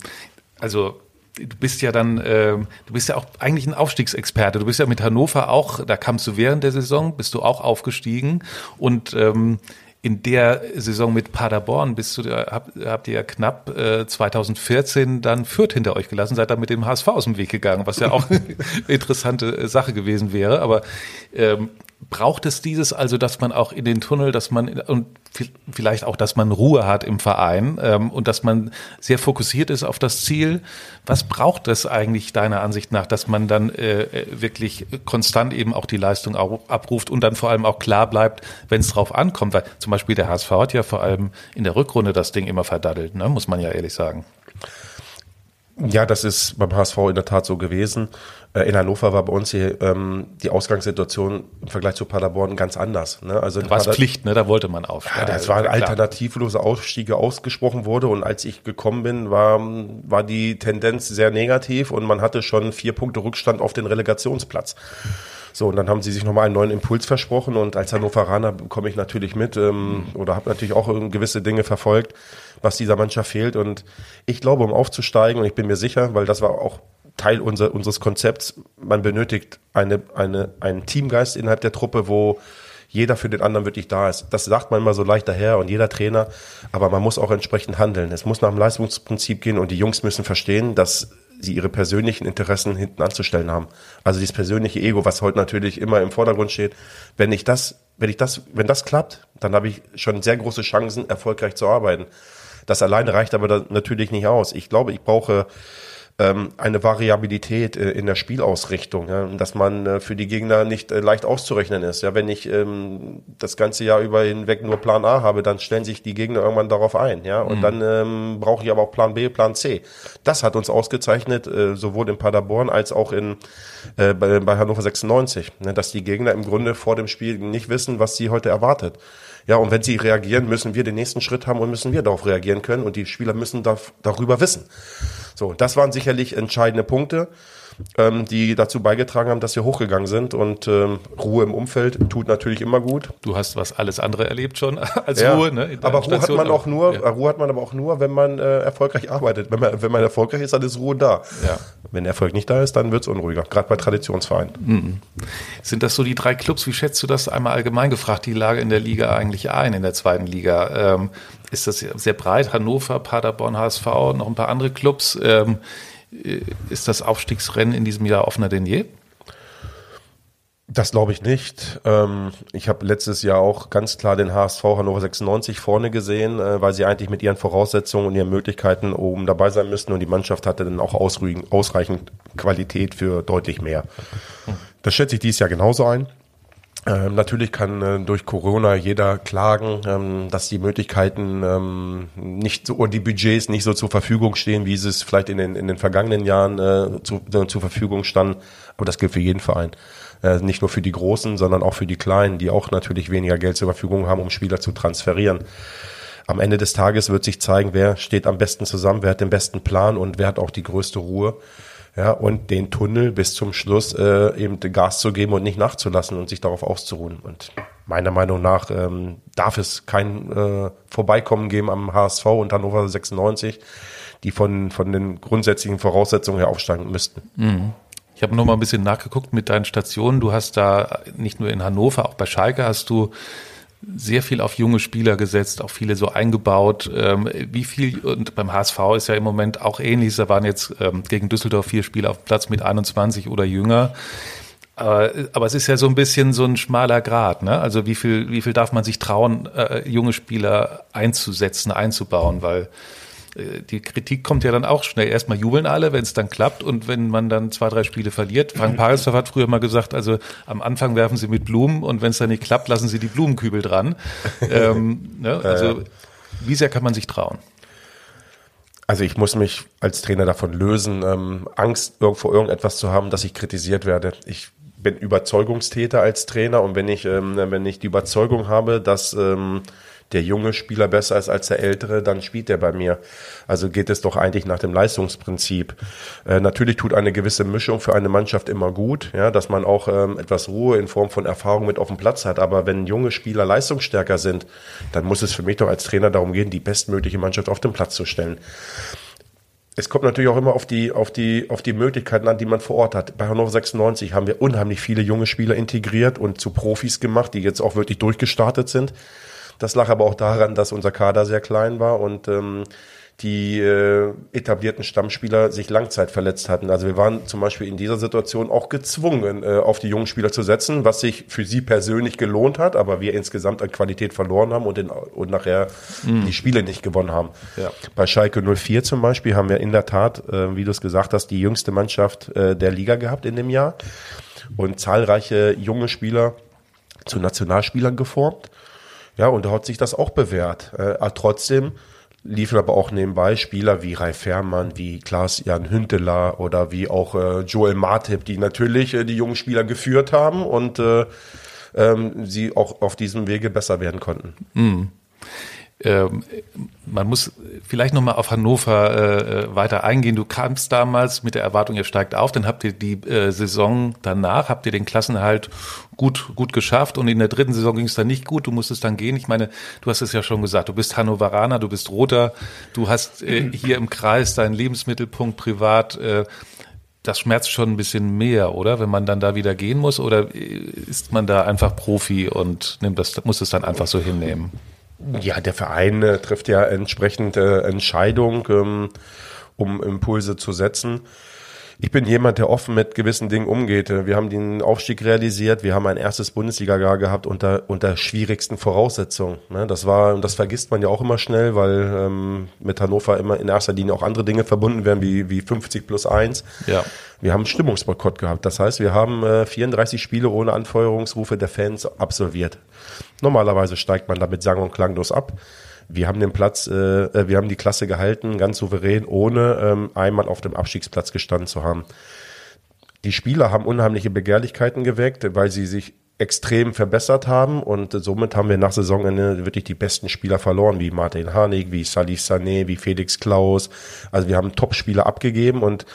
Also du bist ja dann, äh, du bist ja auch eigentlich ein Aufstiegsexperte. Du bist ja mit Hannover auch, da kamst du während der Saison, bist du auch aufgestiegen und ähm, in der Saison mit Paderborn bist du, habt, habt ihr ja knapp äh, 2014 dann Fürth hinter euch gelassen, seid dann mit dem HSV aus dem Weg gegangen, was ja auch eine interessante Sache gewesen wäre. Aber ähm, braucht es dieses also, dass man auch in den Tunnel, dass man und vielleicht auch, dass man Ruhe hat im Verein ähm, und dass man sehr fokussiert ist auf das Ziel. Was braucht es eigentlich deiner Ansicht nach, dass man dann äh, wirklich konstant eben auch die Leistung abruft und dann vor allem auch klar bleibt, wenn es drauf ankommt? Weil zum Beispiel der HSV hat ja vor allem in der Rückrunde das Ding immer verdaddelt, ne? muss man ja ehrlich sagen. Ja, das ist beim HSV in der Tat so gewesen. Äh, in Hannover war bei uns hier ähm, die Ausgangssituation im Vergleich zu Paderborn ganz anders. Ne? Also da war es Pflicht, ne? da wollte man auf. Ja, das war ein alternativloser Ausstieg, ausgesprochen wurde und als ich gekommen bin, war, war die Tendenz sehr negativ und man hatte schon vier Punkte Rückstand auf den Relegationsplatz. So, und dann haben sie sich nochmal einen neuen Impuls versprochen und als Hannoveraner komme ich natürlich mit ähm, oder habe natürlich auch gewisse Dinge verfolgt, was dieser Mannschaft fehlt. Und ich glaube, um aufzusteigen, und ich bin mir sicher, weil das war auch Teil unser, unseres Konzepts, man benötigt eine, eine, einen Teamgeist innerhalb der Truppe, wo jeder für den anderen wirklich da ist. Das sagt man immer so leicht daher und jeder Trainer, aber man muss auch entsprechend handeln. Es muss nach dem Leistungsprinzip gehen und die Jungs müssen verstehen, dass sie ihre persönlichen Interessen hinten anzustellen haben. Also dieses persönliche Ego, was heute natürlich immer im Vordergrund steht. Wenn ich das, wenn ich das, wenn das klappt, dann habe ich schon sehr große Chancen, erfolgreich zu arbeiten. Das alleine reicht aber natürlich nicht aus. Ich glaube, ich brauche ähm, eine Variabilität äh, in der Spielausrichtung, ja, dass man äh, für die Gegner nicht äh, leicht auszurechnen ist. Ja, wenn ich ähm, das ganze Jahr über hinweg nur Plan A habe, dann stellen sich die Gegner irgendwann darauf ein, ja, und mhm. dann ähm, brauche ich aber auch Plan B, Plan C. Das hat uns ausgezeichnet, äh, sowohl in Paderborn als auch in äh, bei, bei Hannover 96, ne, dass die Gegner im Grunde vor dem Spiel nicht wissen, was sie heute erwartet. Ja, und wenn sie reagieren, müssen wir den nächsten Schritt haben und müssen wir darauf reagieren können und die Spieler müssen da, darüber wissen. So, das waren sicherlich entscheidende Punkte ähm, die dazu beigetragen haben, dass wir hochgegangen sind. Und ähm, Ruhe im Umfeld tut natürlich immer gut. Du hast was alles andere erlebt schon als ja, Ruhe, ne? Aber Ruhe Station, hat man auch nur, ja. Ruhe hat man aber auch nur, wenn man äh, erfolgreich arbeitet. Wenn man, wenn man erfolgreich ist, dann ist Ruhe da. Ja. Wenn Erfolg nicht da ist, dann wird es unruhiger. Gerade bei Traditionsvereinen. Mhm. Sind das so die drei Clubs? Wie schätzt du das einmal allgemein gefragt, die Lage in der Liga eigentlich ein, in der zweiten Liga? Ähm, ist das sehr breit? Hannover, Paderborn, HSV, noch ein paar andere Clubs. Ähm, ist das Aufstiegsrennen in diesem Jahr offener denn je? Das glaube ich nicht. Ähm, ich habe letztes Jahr auch ganz klar den HSV Hannover 96 vorne gesehen, äh, weil sie eigentlich mit ihren Voraussetzungen und ihren Möglichkeiten oben dabei sein müssten und die Mannschaft hatte dann auch ausreichend Qualität für deutlich mehr. Das schätze ich dieses Jahr genauso ein. Ähm, natürlich kann äh, durch Corona jeder klagen, ähm, dass die Möglichkeiten ähm, nicht so und die Budgets nicht so zur Verfügung stehen, wie sie es vielleicht in den, in den vergangenen Jahren äh, zu, äh, zur Verfügung standen. Aber das gilt für jeden Verein. Äh, nicht nur für die Großen, sondern auch für die Kleinen, die auch natürlich weniger Geld zur Verfügung haben, um Spieler zu transferieren. Am Ende des Tages wird sich zeigen, wer steht am besten zusammen, wer hat den besten Plan und wer hat auch die größte Ruhe ja, und den Tunnel bis zum Schluss äh, eben Gas zu geben und nicht nachzulassen und sich darauf auszuruhen. Und meiner Meinung nach ähm, darf es kein äh, Vorbeikommen geben am HSV und Hannover 96, die von, von den grundsätzlichen Voraussetzungen her aufsteigen müssten. Mhm. Ich habe noch mal ein bisschen nachgeguckt mit deinen Stationen. Du hast da nicht nur in Hannover, auch bei Schalke hast du sehr viel auf junge Spieler gesetzt, auch viele so eingebaut. Ähm, wie viel, und beim HSV ist ja im Moment auch ähnlich, da waren jetzt ähm, gegen Düsseldorf vier Spieler auf Platz mit 21 oder jünger. Aber, aber es ist ja so ein bisschen so ein schmaler Grad, ne? Also wie viel, wie viel darf man sich trauen, äh, junge Spieler einzusetzen, einzubauen, weil äh, die Kritik kommt ja dann auch schnell. Erstmal jubeln alle, wenn es dann klappt und wenn man dann zwei, drei Spiele verliert. Frank Pagelsdorf hat früher mal gesagt, also am Anfang werfen sie mit Blumen und wenn es dann nicht klappt, lassen sie die Blumenkübel dran. ähm, ne? Also wie sehr kann man sich trauen? Also ich muss mich als Trainer davon lösen, ähm, Angst vor irgendetwas zu haben, dass ich kritisiert werde. Ich bin Überzeugungstäter als Trainer und wenn ich, ähm, wenn ich die Überzeugung habe, dass ähm, der junge Spieler besser ist als der ältere, dann spielt er bei mir. Also geht es doch eigentlich nach dem Leistungsprinzip. Äh, natürlich tut eine gewisse Mischung für eine Mannschaft immer gut, ja, dass man auch ähm, etwas Ruhe in Form von Erfahrung mit auf dem Platz hat. Aber wenn junge Spieler leistungsstärker sind, dann muss es für mich doch als Trainer darum gehen, die bestmögliche Mannschaft auf den Platz zu stellen es kommt natürlich auch immer auf die, auf die, auf die Möglichkeiten an, die man vor Ort hat. Bei Hannover 96 haben wir unheimlich viele junge Spieler integriert und zu Profis gemacht, die jetzt auch wirklich durchgestartet sind. Das lag aber auch daran, dass unser Kader sehr klein war und ähm, die äh, etablierten Stammspieler sich Langzeit verletzt hatten. Also wir waren zum Beispiel in dieser Situation auch gezwungen, äh, auf die jungen Spieler zu setzen, was sich für sie persönlich gelohnt hat, aber wir insgesamt an Qualität verloren haben und, in, und nachher mhm. die Spiele nicht gewonnen haben. Ja. Bei Schalke 04 zum Beispiel haben wir in der Tat, äh, wie du es gesagt hast, die jüngste Mannschaft äh, der Liga gehabt in dem Jahr und zahlreiche junge Spieler zu Nationalspielern geformt. Ja, und da hat sich das auch bewährt. Äh, trotzdem liefen aber auch nebenbei Spieler wie Ralf Fährmann, wie Klaas-Jan Hünteler oder wie auch äh, Joel Martip, die natürlich äh, die jungen Spieler geführt haben und äh, ähm, sie auch auf diesem Wege besser werden konnten. Mhm. Ähm, man muss vielleicht nochmal auf Hannover äh, äh, weiter eingehen. Du kamst damals mit der Erwartung, ihr steigt auf, dann habt ihr die äh, Saison danach, habt ihr den Klassenhalt gut, gut geschafft und in der dritten Saison ging es dann nicht gut, du musstest dann gehen. Ich meine, du hast es ja schon gesagt, du bist Hannoveraner, du bist Roter, du hast äh, hier im Kreis deinen Lebensmittelpunkt privat. Äh, das schmerzt schon ein bisschen mehr, oder? Wenn man dann da wieder gehen muss, oder ist man da einfach Profi und nimmt das, muss es dann einfach so hinnehmen? Ja, der Verein äh, trifft ja entsprechend äh, Entscheidungen, ähm, um Impulse zu setzen. Ich bin jemand, der offen mit gewissen Dingen umgeht. Wir haben den Aufstieg realisiert. Wir haben ein erstes Bundesliga-Jahr gehabt unter, unter schwierigsten Voraussetzungen. Ne? Das war, und das vergisst man ja auch immer schnell, weil ähm, mit Hannover immer in erster Linie auch andere Dinge verbunden werden, wie, wie 50 plus 1. Ja. Wir haben einen Stimmungsboykott gehabt. Das heißt, wir haben äh, 34 Spiele ohne Anfeuerungsrufe der Fans absolviert. Normalerweise steigt man damit sang- und klanglos ab. Wir haben den Platz, äh, äh, wir haben die Klasse gehalten, ganz souverän, ohne ähm, einmal auf dem Abstiegsplatz gestanden zu haben. Die Spieler haben unheimliche Begehrlichkeiten geweckt, weil sie sich extrem verbessert haben und somit haben wir nach Saisonende wirklich die besten Spieler verloren, wie Martin Harnik, wie Salih Sané, wie Felix Klaus. Also wir haben Top-Spieler abgegeben und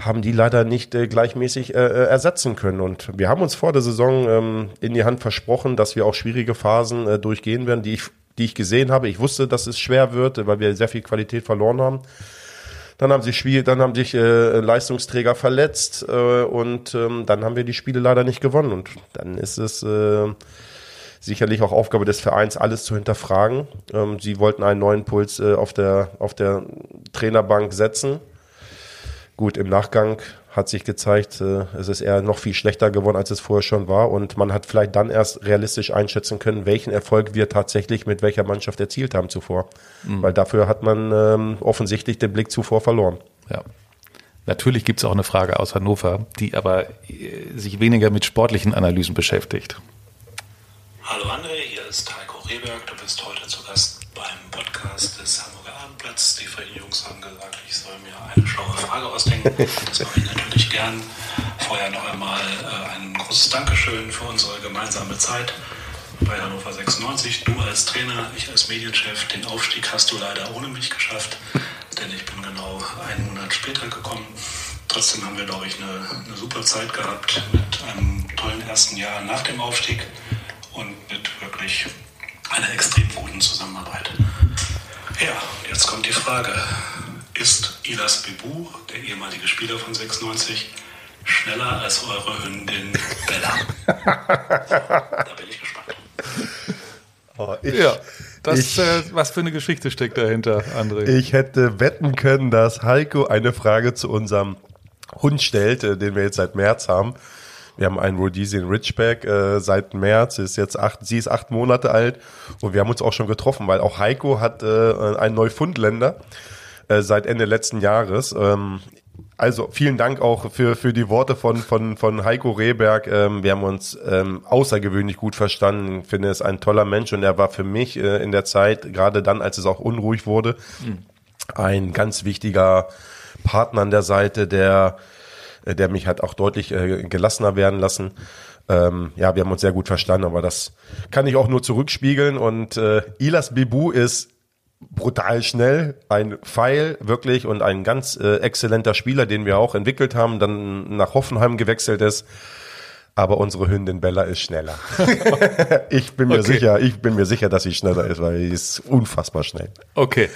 haben die leider nicht äh, gleichmäßig äh, äh, ersetzen können. Und wir haben uns vor der Saison ähm, in die Hand versprochen, dass wir auch schwierige Phasen äh, durchgehen werden, die ich die ich gesehen habe. Ich wusste, dass es schwer wird, weil wir sehr viel Qualität verloren haben. Dann haben sich Spiel, dann haben sich äh, Leistungsträger verletzt äh, und ähm, dann haben wir die Spiele leider nicht gewonnen. Und dann ist es äh, sicherlich auch Aufgabe des Vereins, alles zu hinterfragen. Ähm, sie wollten einen neuen Puls äh, auf der auf der Trainerbank setzen. Gut, im Nachgang hat sich gezeigt, äh, es ist eher noch viel schlechter geworden, als es vorher schon war. Und man hat vielleicht dann erst realistisch einschätzen können, welchen Erfolg wir tatsächlich mit welcher Mannschaft erzielt haben zuvor. Mhm. Weil dafür hat man ähm, offensichtlich den Blick zuvor verloren. Ja. Natürlich gibt es auch eine Frage aus Hannover, die aber äh, sich weniger mit sportlichen Analysen beschäftigt. Hallo André, hier ist Heiko Rehberg. Du bist heute zu Gast beim Podcast des Hamburger Abendblatts. Die Jungs haben gesagt, Mache ich natürlich gern. Vorher noch einmal äh, ein großes Dankeschön für unsere gemeinsame Zeit bei Hannover 96. Du als Trainer, ich als Medienchef. Den Aufstieg hast du leider ohne mich geschafft, denn ich bin genau einen Monat später gekommen. Trotzdem haben wir, glaube ich, eine, eine super Zeit gehabt mit einem tollen ersten Jahr nach dem Aufstieg und mit wirklich einer extrem guten Zusammenarbeit. Ja, jetzt kommt die Frage. Ist Ilas Bibu, der ehemalige Spieler von 96, schneller als eure Hündin Bella? da bin ich gespannt. Oh, ich, ja, das, ich, äh, was für eine Geschichte steckt dahinter, André? Ich hätte wetten können, dass Heiko eine Frage zu unserem Hund stellt, äh, den wir jetzt seit März haben. Wir haben einen Rhodesian Ridgeback äh, seit März, ist jetzt acht, sie ist acht Monate alt und wir haben uns auch schon getroffen, weil auch Heiko hat äh, einen Neufundländer äh, seit Ende letzten Jahres. Ähm, also vielen Dank auch für, für die Worte von, von, von Heiko Rehberg. Ähm, wir haben uns ähm, außergewöhnlich gut verstanden. Ich finde, er ist ein toller Mensch und er war für mich äh, in der Zeit, gerade dann, als es auch unruhig wurde, mhm. ein ganz wichtiger Partner an der Seite, der äh, der mich hat auch deutlich äh, gelassener werden lassen. Ähm, ja, wir haben uns sehr gut verstanden, aber das kann ich auch nur zurückspiegeln. Und äh, Ilas Bibu ist brutal schnell, ein Pfeil wirklich und ein ganz äh, exzellenter Spieler, den wir auch entwickelt haben, dann nach Hoffenheim gewechselt ist. Aber unsere Hündin Bella ist schneller. ich bin mir okay. sicher, ich bin mir sicher, dass sie schneller ist, weil sie ist unfassbar schnell. Okay.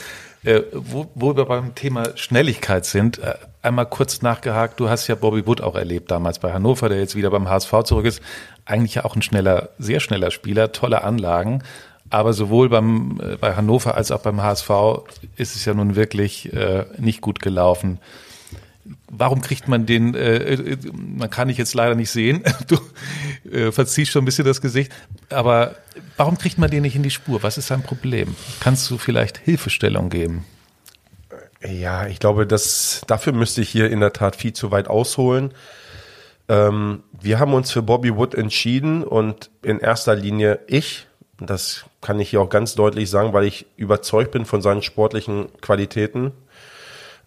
Äh, wo, wo wir beim Thema Schnelligkeit sind, äh, einmal kurz nachgehakt, du hast ja Bobby Wood auch erlebt damals bei Hannover, der jetzt wieder beim HSV zurück ist. Eigentlich ja auch ein schneller, sehr schneller Spieler, tolle Anlagen. Aber sowohl beim, äh, bei Hannover als auch beim HSV ist es ja nun wirklich äh, nicht gut gelaufen. Warum kriegt man den, äh, äh man kann ich jetzt leider nicht sehen, du äh, verziehst schon ein bisschen das Gesicht, aber warum kriegt man den nicht in die Spur? Was ist sein Problem? Kannst du vielleicht Hilfestellung geben? Ja, ich glaube, dass dafür müsste ich hier in der Tat viel zu weit ausholen. Ähm, wir haben uns für Bobby Wood entschieden und in erster Linie ich, das kann ich hier auch ganz deutlich sagen, weil ich überzeugt bin von seinen sportlichen Qualitäten.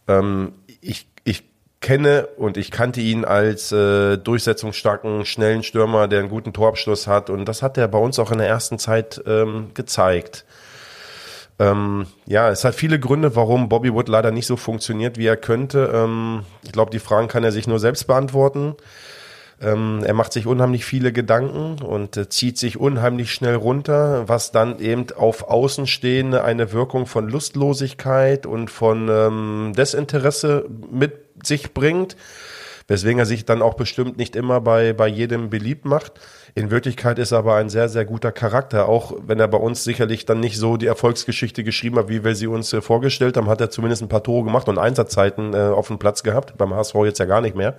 Ähm, ich, ich kenne und ich kannte ihn als äh, durchsetzungsstarken, schnellen Stürmer, der einen guten Torabschluss hat und das hat er bei uns auch in der ersten Zeit ähm, gezeigt. Ähm, ja, es hat viele Gründe, warum Bobby Wood leider nicht so funktioniert, wie er könnte. Ähm, ich glaube, die Fragen kann er sich nur selbst beantworten. Ähm, er macht sich unheimlich viele Gedanken und äh, zieht sich unheimlich schnell runter, was dann eben auf Außenstehende eine Wirkung von Lustlosigkeit und von ähm, Desinteresse mit sich bringt weswegen er sich dann auch bestimmt nicht immer bei, bei jedem beliebt macht. In Wirklichkeit ist er aber ein sehr, sehr guter Charakter. Auch wenn er bei uns sicherlich dann nicht so die Erfolgsgeschichte geschrieben hat, wie wir sie uns äh, vorgestellt haben, hat er zumindest ein paar Tore gemacht und Einsatzzeiten äh, auf dem Platz gehabt. Beim HSV jetzt ja gar nicht mehr.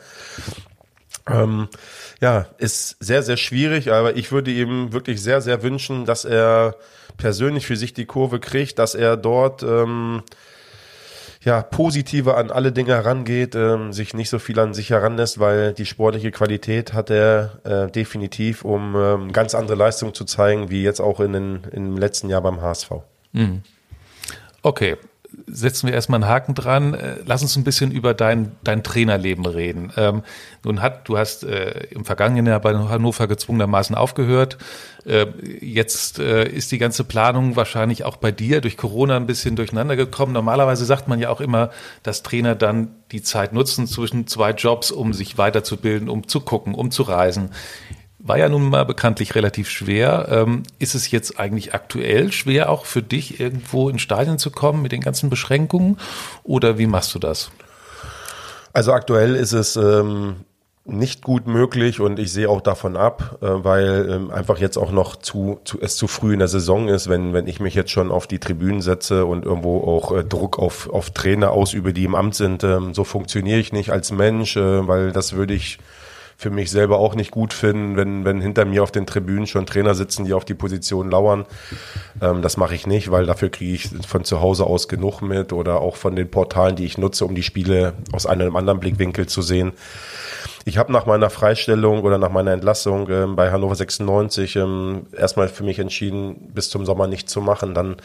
Ähm, ja, ist sehr, sehr schwierig, aber ich würde ihm wirklich sehr, sehr wünschen, dass er persönlich für sich die Kurve kriegt, dass er dort ähm, ja, positiver an alle Dinge herangeht, ähm, sich nicht so viel an sich heranlässt, weil die sportliche Qualität hat er äh, definitiv, um ähm, ganz andere Leistungen zu zeigen, wie jetzt auch in den, im letzten Jahr beim HSV. Mhm. Okay, setzen wir erstmal einen Haken dran. Äh, lass uns ein bisschen über dein, dein Trainerleben reden. Ähm, nun hat, du hast äh, im vergangenen Jahr bei Hannover gezwungenermaßen aufgehört. Äh, jetzt äh, ist die ganze Planung wahrscheinlich auch bei dir durch Corona ein bisschen durcheinander gekommen. Normalerweise sagt man ja auch immer, dass Trainer dann die Zeit nutzen zwischen zwei Jobs, um sich weiterzubilden, um zu gucken, um zu reisen. War ja nun mal bekanntlich relativ schwer. Ähm, ist es jetzt eigentlich aktuell schwer, auch für dich irgendwo in Stadien zu kommen mit den ganzen Beschränkungen? Oder wie machst du das? Also aktuell ist es ähm, nicht gut möglich und ich sehe auch davon ab, äh, weil ähm, einfach jetzt auch noch zu, zu es zu früh in der Saison ist, wenn wenn ich mich jetzt schon auf die Tribünen setze und irgendwo auch äh, Druck auf auf Trainer ausübe, die im Amt sind, ähm, so funktioniere ich nicht als Mensch, äh, weil das würde ich für mich selber auch nicht gut finden, wenn, wenn hinter mir auf den Tribünen schon Trainer sitzen, die auf die Position lauern. Ähm, das mache ich nicht, weil dafür kriege ich von zu Hause aus genug mit oder auch von den Portalen, die ich nutze, um die Spiele aus einem anderen Blickwinkel zu sehen. Ich habe nach meiner Freistellung oder nach meiner Entlassung ähm, bei Hannover 96 ähm, erstmal für mich entschieden, bis zum Sommer nicht zu machen. Dann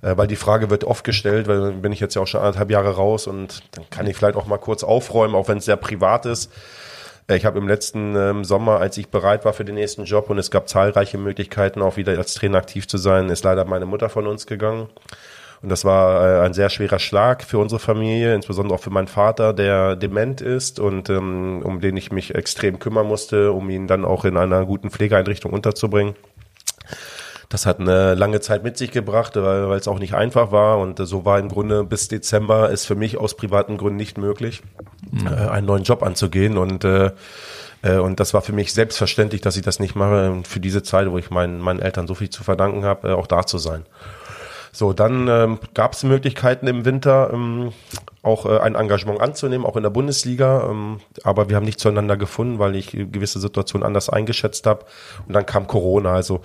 äh, weil die Frage wird oft gestellt, weil bin ich jetzt ja auch schon anderthalb Jahre raus und dann kann ich vielleicht auch mal kurz aufräumen, auch wenn es sehr privat ist. Äh, ich habe im letzten ähm, Sommer, als ich bereit war für den nächsten Job und es gab zahlreiche Möglichkeiten, auch wieder als Trainer aktiv zu sein, ist leider meine Mutter von uns gegangen. Und das war äh, ein sehr schwerer Schlag für unsere Familie, insbesondere auch für meinen Vater, der dement ist und ähm, um den ich mich extrem kümmern musste, um ihn dann auch in einer guten Pflegeeinrichtung unterzubringen. Das hat eine lange Zeit mit sich gebracht, weil, es auch nicht einfach war. Und so war im Grunde bis Dezember es für mich aus privaten Gründen nicht möglich, mhm. äh, einen neuen Job anzugehen. Und äh, äh, und das war für mich selbstverständlich, dass ich das nicht mache, für diese Zeit, wo ich meinen, meinen Eltern so viel zu verdanken habe, äh, auch da zu sein. So, dann ähm, gab es Möglichkeiten im Winter ähm, auch äh, ein Engagement anzunehmen, auch in der Bundesliga. Ähm, aber wir haben nicht zueinander gefunden, weil ich gewisse Situationen anders eingeschätzt habe. Und dann kam Corona. Also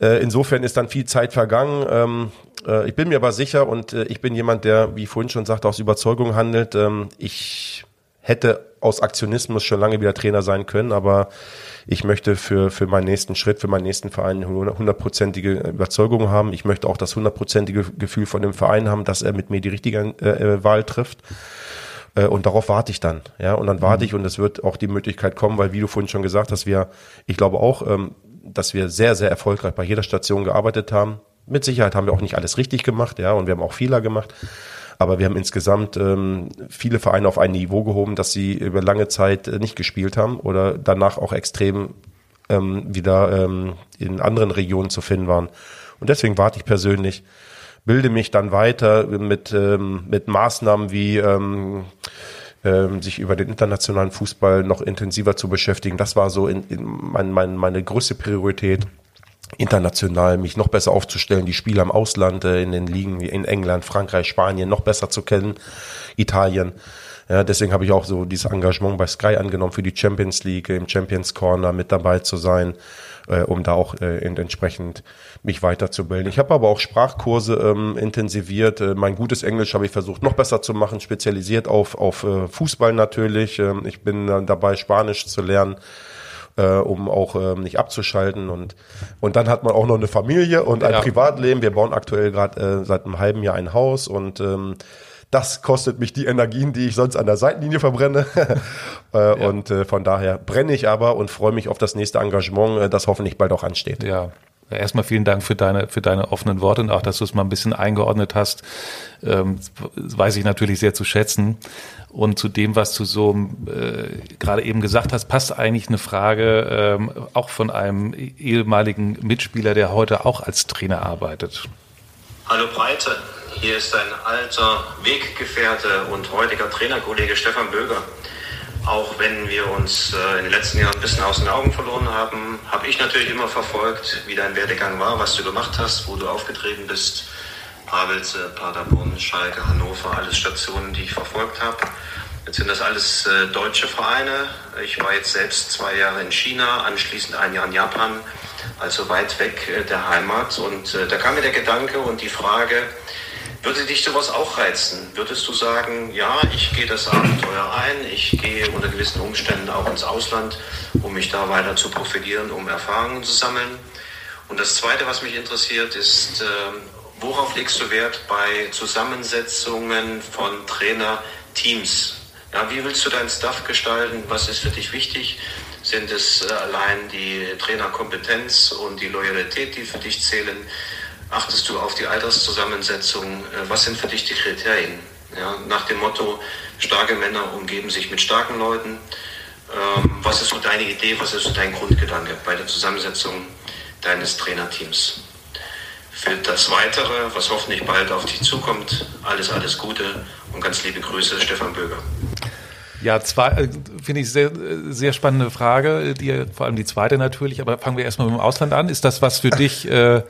äh, insofern ist dann viel Zeit vergangen. Ähm, äh, ich bin mir aber sicher und äh, ich bin jemand, der, wie vorhin schon sagte, aus Überzeugung handelt. Ähm, ich hätte aus Aktionismus schon lange wieder Trainer sein können, aber ich möchte für, für meinen nächsten Schritt, für meinen nächsten Verein hundertprozentige Überzeugung haben. Ich möchte auch das hundertprozentige Gefühl von dem Verein haben, dass er mit mir die richtige äh, Wahl trifft. Äh, und darauf warte ich dann. Ja, und dann warte ich und es wird auch die Möglichkeit kommen, weil wie du vorhin schon gesagt hast, wir, ich glaube auch, ähm, dass wir sehr, sehr erfolgreich bei jeder Station gearbeitet haben. Mit Sicherheit haben wir auch nicht alles richtig gemacht, ja, und wir haben auch Fehler gemacht. Aber wir haben insgesamt ähm, viele Vereine auf ein Niveau gehoben, dass sie über lange Zeit äh, nicht gespielt haben oder danach auch extrem ähm, wieder ähm, in anderen Regionen zu finden waren. Und deswegen warte ich persönlich, bilde mich dann weiter mit, ähm, mit Maßnahmen wie ähm, ähm, sich über den internationalen Fußball noch intensiver zu beschäftigen. Das war so in, in mein, mein, meine größte Priorität international mich noch besser aufzustellen, die Spieler im Ausland, äh, in den Ligen wie in England, Frankreich, Spanien noch besser zu kennen, Italien. Ja, deswegen habe ich auch so dieses Engagement bei Sky angenommen für die Champions League, im Champions Corner mit dabei zu sein, äh, um da auch äh, entsprechend mich weiterzubilden. Ich habe aber auch Sprachkurse ähm, intensiviert. Äh, mein gutes Englisch habe ich versucht noch besser zu machen, spezialisiert auf, auf äh, Fußball natürlich. Ähm, ich bin dann dabei, Spanisch zu lernen äh, um auch ähm, nicht abzuschalten. Und, und dann hat man auch noch eine Familie und ein ja. Privatleben. Wir bauen aktuell gerade äh, seit einem halben Jahr ein Haus und ähm, das kostet mich die Energien, die ich sonst an der Seitenlinie verbrenne. äh, ja. Und äh, von daher brenne ich aber und freue mich auf das nächste Engagement, äh, das hoffentlich bald auch ansteht. Ja, Erstmal vielen Dank für deine, für deine offenen Worte und auch, dass du es mal ein bisschen eingeordnet hast. Ähm, weiß ich natürlich sehr zu schätzen. Und zu dem, was du so äh, gerade eben gesagt hast, passt eigentlich eine Frage ähm, auch von einem ehemaligen Mitspieler, der heute auch als Trainer arbeitet. Hallo Breite, hier ist ein alter Weggefährte und heutiger Trainerkollege Stefan Böger. Auch wenn wir uns äh, in den letzten Jahren ein bisschen aus den Augen verloren haben, habe ich natürlich immer verfolgt, wie dein Werdegang war, was du gemacht hast, wo du aufgetreten bist. Pavelse, Paderborn, Schalke, Hannover, alles Stationen, die ich verfolgt habe. Jetzt sind das alles äh, deutsche Vereine. Ich war jetzt selbst zwei Jahre in China, anschließend ein Jahr in Japan, also weit weg äh, der Heimat. Und da kam mir der Gedanke und die Frage, würde dich sowas auch reizen? Würdest du sagen, ja, ich gehe das Abenteuer ein, ich gehe unter gewissen Umständen auch ins Ausland, um mich da weiter zu profilieren, um Erfahrungen zu sammeln? Und das Zweite, was mich interessiert, ist, äh, worauf legst du Wert bei Zusammensetzungen von Trainerteams? Ja, wie willst du deinen Staff gestalten? Was ist für dich wichtig? Sind es äh, allein die Trainerkompetenz und die Loyalität, die für dich zählen? Achtest du auf die Alterszusammensetzung? Äh, was sind für dich die Kriterien? Ja, nach dem Motto, starke Männer umgeben sich mit starken Leuten. Ähm, was ist so deine Idee, was ist so dein Grundgedanke bei der Zusammensetzung deines Trainerteams? Für das Weitere, was hoffentlich bald auf dich zukommt, alles, alles Gute und ganz liebe Grüße, Stefan Böger. Ja, zwei, äh, finde ich sehr, sehr spannende Frage, die, vor allem die zweite natürlich, aber fangen wir erstmal mit dem Ausland an. Ist das was für dich äh,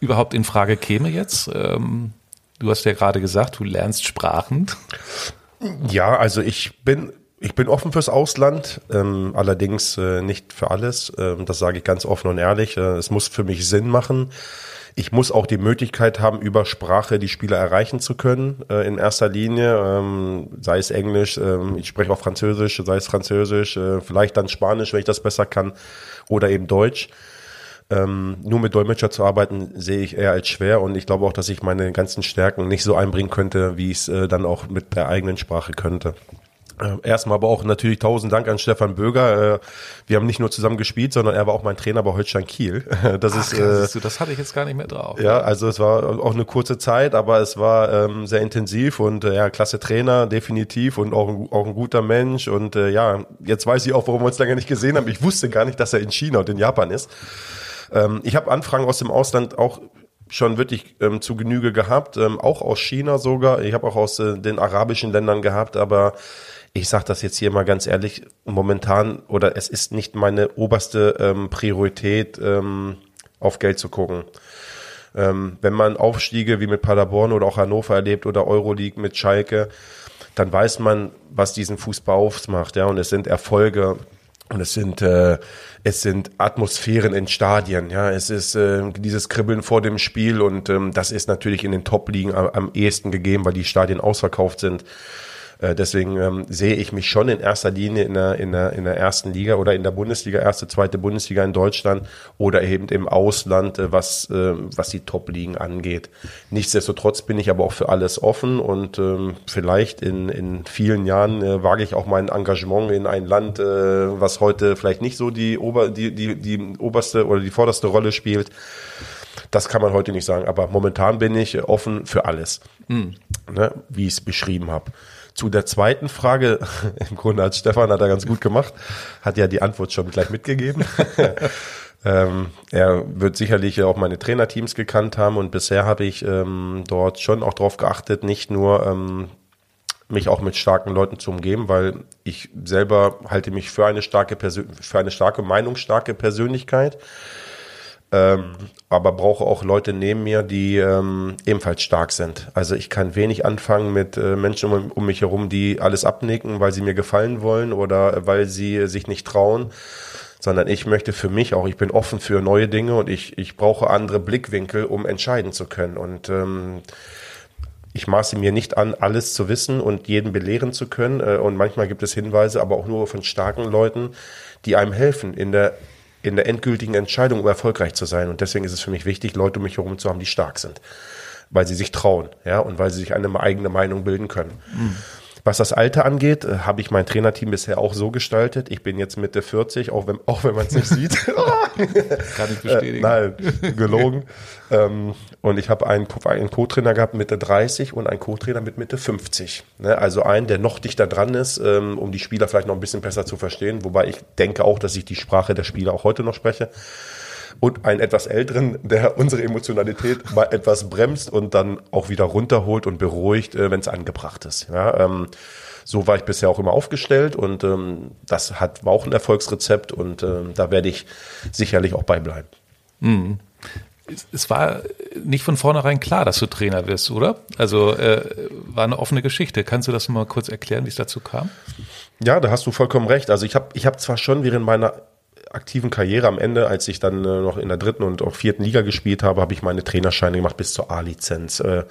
überhaupt in Frage käme jetzt? Ähm, du hast ja gerade gesagt, du lernst Sprachen. Ja, also ich bin ich bin offen fürs Ausland, ähm, allerdings äh, nicht für alles. Ähm, das sage ich ganz offen und ehrlich. Äh, es muss für mich Sinn machen. Ich muss auch die Möglichkeit haben, über Sprache die Spieler erreichen zu können. Äh, in erster Linie, ähm, sei es Englisch, ähm, ich spreche auch Französisch, sei es Französisch, äh, vielleicht dann Spanisch, wenn ich das besser kann, oder eben Deutsch. Ähm, nur mit Dolmetscher zu arbeiten, sehe ich eher als schwer und ich glaube auch, dass ich meine ganzen Stärken nicht so einbringen könnte, wie ich es äh, dann auch mit der eigenen Sprache könnte. Äh, erstmal aber auch natürlich tausend Dank an Stefan Böger. Äh, wir haben nicht nur zusammen gespielt, sondern er war auch mein Trainer bei Holstein Kiel. Das Ach, ist, krass, äh, das hatte ich jetzt gar nicht mehr drauf. Ja, also es war auch eine kurze Zeit, aber es war ähm, sehr intensiv und äh, ja, klasse Trainer, definitiv und auch, ein- auch ein guter Mensch. Und äh, ja, jetzt weiß ich auch, warum wir uns lange nicht gesehen haben. Ich wusste gar nicht, dass er in China und in Japan ist. Ähm, ich habe Anfragen aus dem Ausland auch schon wirklich ähm, zu Genüge gehabt, ähm, auch aus China sogar. Ich habe auch aus äh, den arabischen Ländern gehabt, aber ich sage das jetzt hier mal ganz ehrlich, momentan oder es ist nicht meine oberste ähm, Priorität, ähm, auf Geld zu gucken. Ähm, wenn man Aufstiege wie mit Paderborn oder auch Hannover erlebt oder Euroleague mit Schalke, dann weiß man, was diesen Fußball ausmacht, ja, und es sind Erfolge und es sind äh, es sind Atmosphären in Stadien, ja, es ist äh, dieses Kribbeln vor dem Spiel und ähm, das ist natürlich in den Top-Ligen am, am ehesten gegeben, weil die Stadien ausverkauft sind. Äh, deswegen ähm, sehe ich mich schon in erster Linie in der, in, der, in der ersten Liga oder in der Bundesliga, erste, zweite Bundesliga in Deutschland oder eben im Ausland, äh, was, äh, was die Top-Ligen angeht. Nichtsdestotrotz bin ich aber auch für alles offen und ähm, vielleicht in, in vielen Jahren äh, wage ich auch mein Engagement in ein Land, äh, was heute vielleicht nicht so die, Ober, die, die, die oberste oder die vorderste Rolle spielt. Das kann man heute nicht sagen, aber momentan bin ich offen für alles, ne, wie ich es beschrieben habe. Zu der zweiten Frage, im Grunde hat Stefan hat er ganz gut gemacht, hat ja die Antwort schon gleich mitgegeben. ähm, er wird sicherlich auch meine Trainerteams gekannt haben und bisher habe ich ähm, dort schon auch darauf geachtet, nicht nur ähm, mich auch mit starken Leuten zu umgeben, weil ich selber halte mich für eine starke Persön für eine starke meinungsstarke Persönlichkeit ähm, aber brauche auch Leute neben mir, die ähm, ebenfalls stark sind. Also ich kann wenig anfangen mit äh, Menschen um, um mich herum, die alles abnicken, weil sie mir gefallen wollen oder weil sie sich nicht trauen, sondern ich möchte für mich auch, ich bin offen für neue Dinge und ich, ich brauche andere Blickwinkel, um entscheiden zu können. Und ähm, ich maße mir nicht an, alles zu wissen und jeden belehren zu können. Äh, Und manchmal gibt es Hinweise, aber auch nur von starken Leuten, die einem helfen in der, in der endgültigen Entscheidung, um erfolgreich zu sein. Und deswegen ist es für mich wichtig, Leute um mich herum zu haben, die stark sind. Weil sie sich trauen, ja, und weil sie sich eine eigene Meinung bilden können. Was das Alter angeht, äh, habe ich mein Trainerteam bisher auch so gestaltet. Ich bin jetzt Mitte 40, auch wenn, auch wenn man es nicht sieht. Kann ich bestätigen. Äh, nein, gelogen. ähm, und ich habe einen, einen Co-Trainer gehabt Mitte 30 und einen Co-Trainer mit Mitte 50. Ne? Also einen, der noch dichter dran ist, ähm, um die Spieler vielleicht noch ein bisschen besser zu verstehen. Wobei ich denke auch, dass ich die Sprache der Spieler auch heute noch spreche. Und einen etwas älteren, der unsere Emotionalität mal etwas bremst und dann auch wieder runterholt und beruhigt, äh, wenn es angebracht ist. Ja, ähm, so war ich bisher auch immer aufgestellt und ähm, das hat, war auch ein Erfolgsrezept und ähm, da werde ich sicherlich auch beibleiben. Mhm. Es war nicht von vornherein klar, dass du Trainer wirst, oder? Also äh, war eine offene Geschichte. Kannst du das mal kurz erklären, wie es dazu kam? Ja, da hast du vollkommen recht. Also ich habe ich hab zwar schon während meiner aktiven Karriere am Ende, als ich dann äh, noch in der dritten und auch vierten Liga gespielt habe, habe ich meine Trainerscheine gemacht bis zur A-Lizenz. Äh,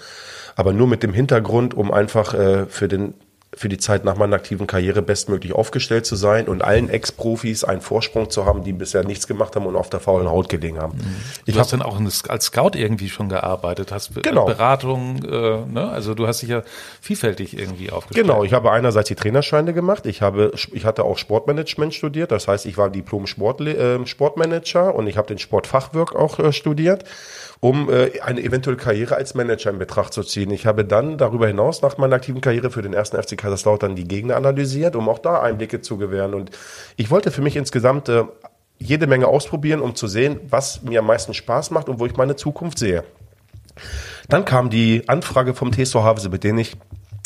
aber nur mit dem Hintergrund, um einfach äh, für den für die Zeit nach meiner aktiven Karriere bestmöglich aufgestellt zu sein und allen Ex-Profis einen Vorsprung zu haben, die bisher nichts gemacht haben und auf der faulen Haut gelegen haben. Mhm. Ich du hast dann auch als Scout irgendwie schon gearbeitet, hast genau. Beratung, äh, ne? also du hast dich ja vielfältig irgendwie aufgestellt. Genau, ich habe einerseits die Trainerscheine gemacht, ich habe, ich hatte auch Sportmanagement studiert, das heißt, ich war Diplom-Sportmanager äh, und ich habe den Sportfachwirk auch äh, studiert um äh, eine eventuelle Karriere als Manager in Betracht zu ziehen. Ich habe dann darüber hinaus nach meiner aktiven Karriere für den ersten FC Kaiserslautern die Gegner analysiert, um auch da Einblicke zu gewähren. Und ich wollte für mich insgesamt äh, jede Menge ausprobieren, um zu sehen, was mir am meisten Spaß macht und wo ich meine Zukunft sehe. Dann kam die Anfrage vom TSV Havelse, mit denen ich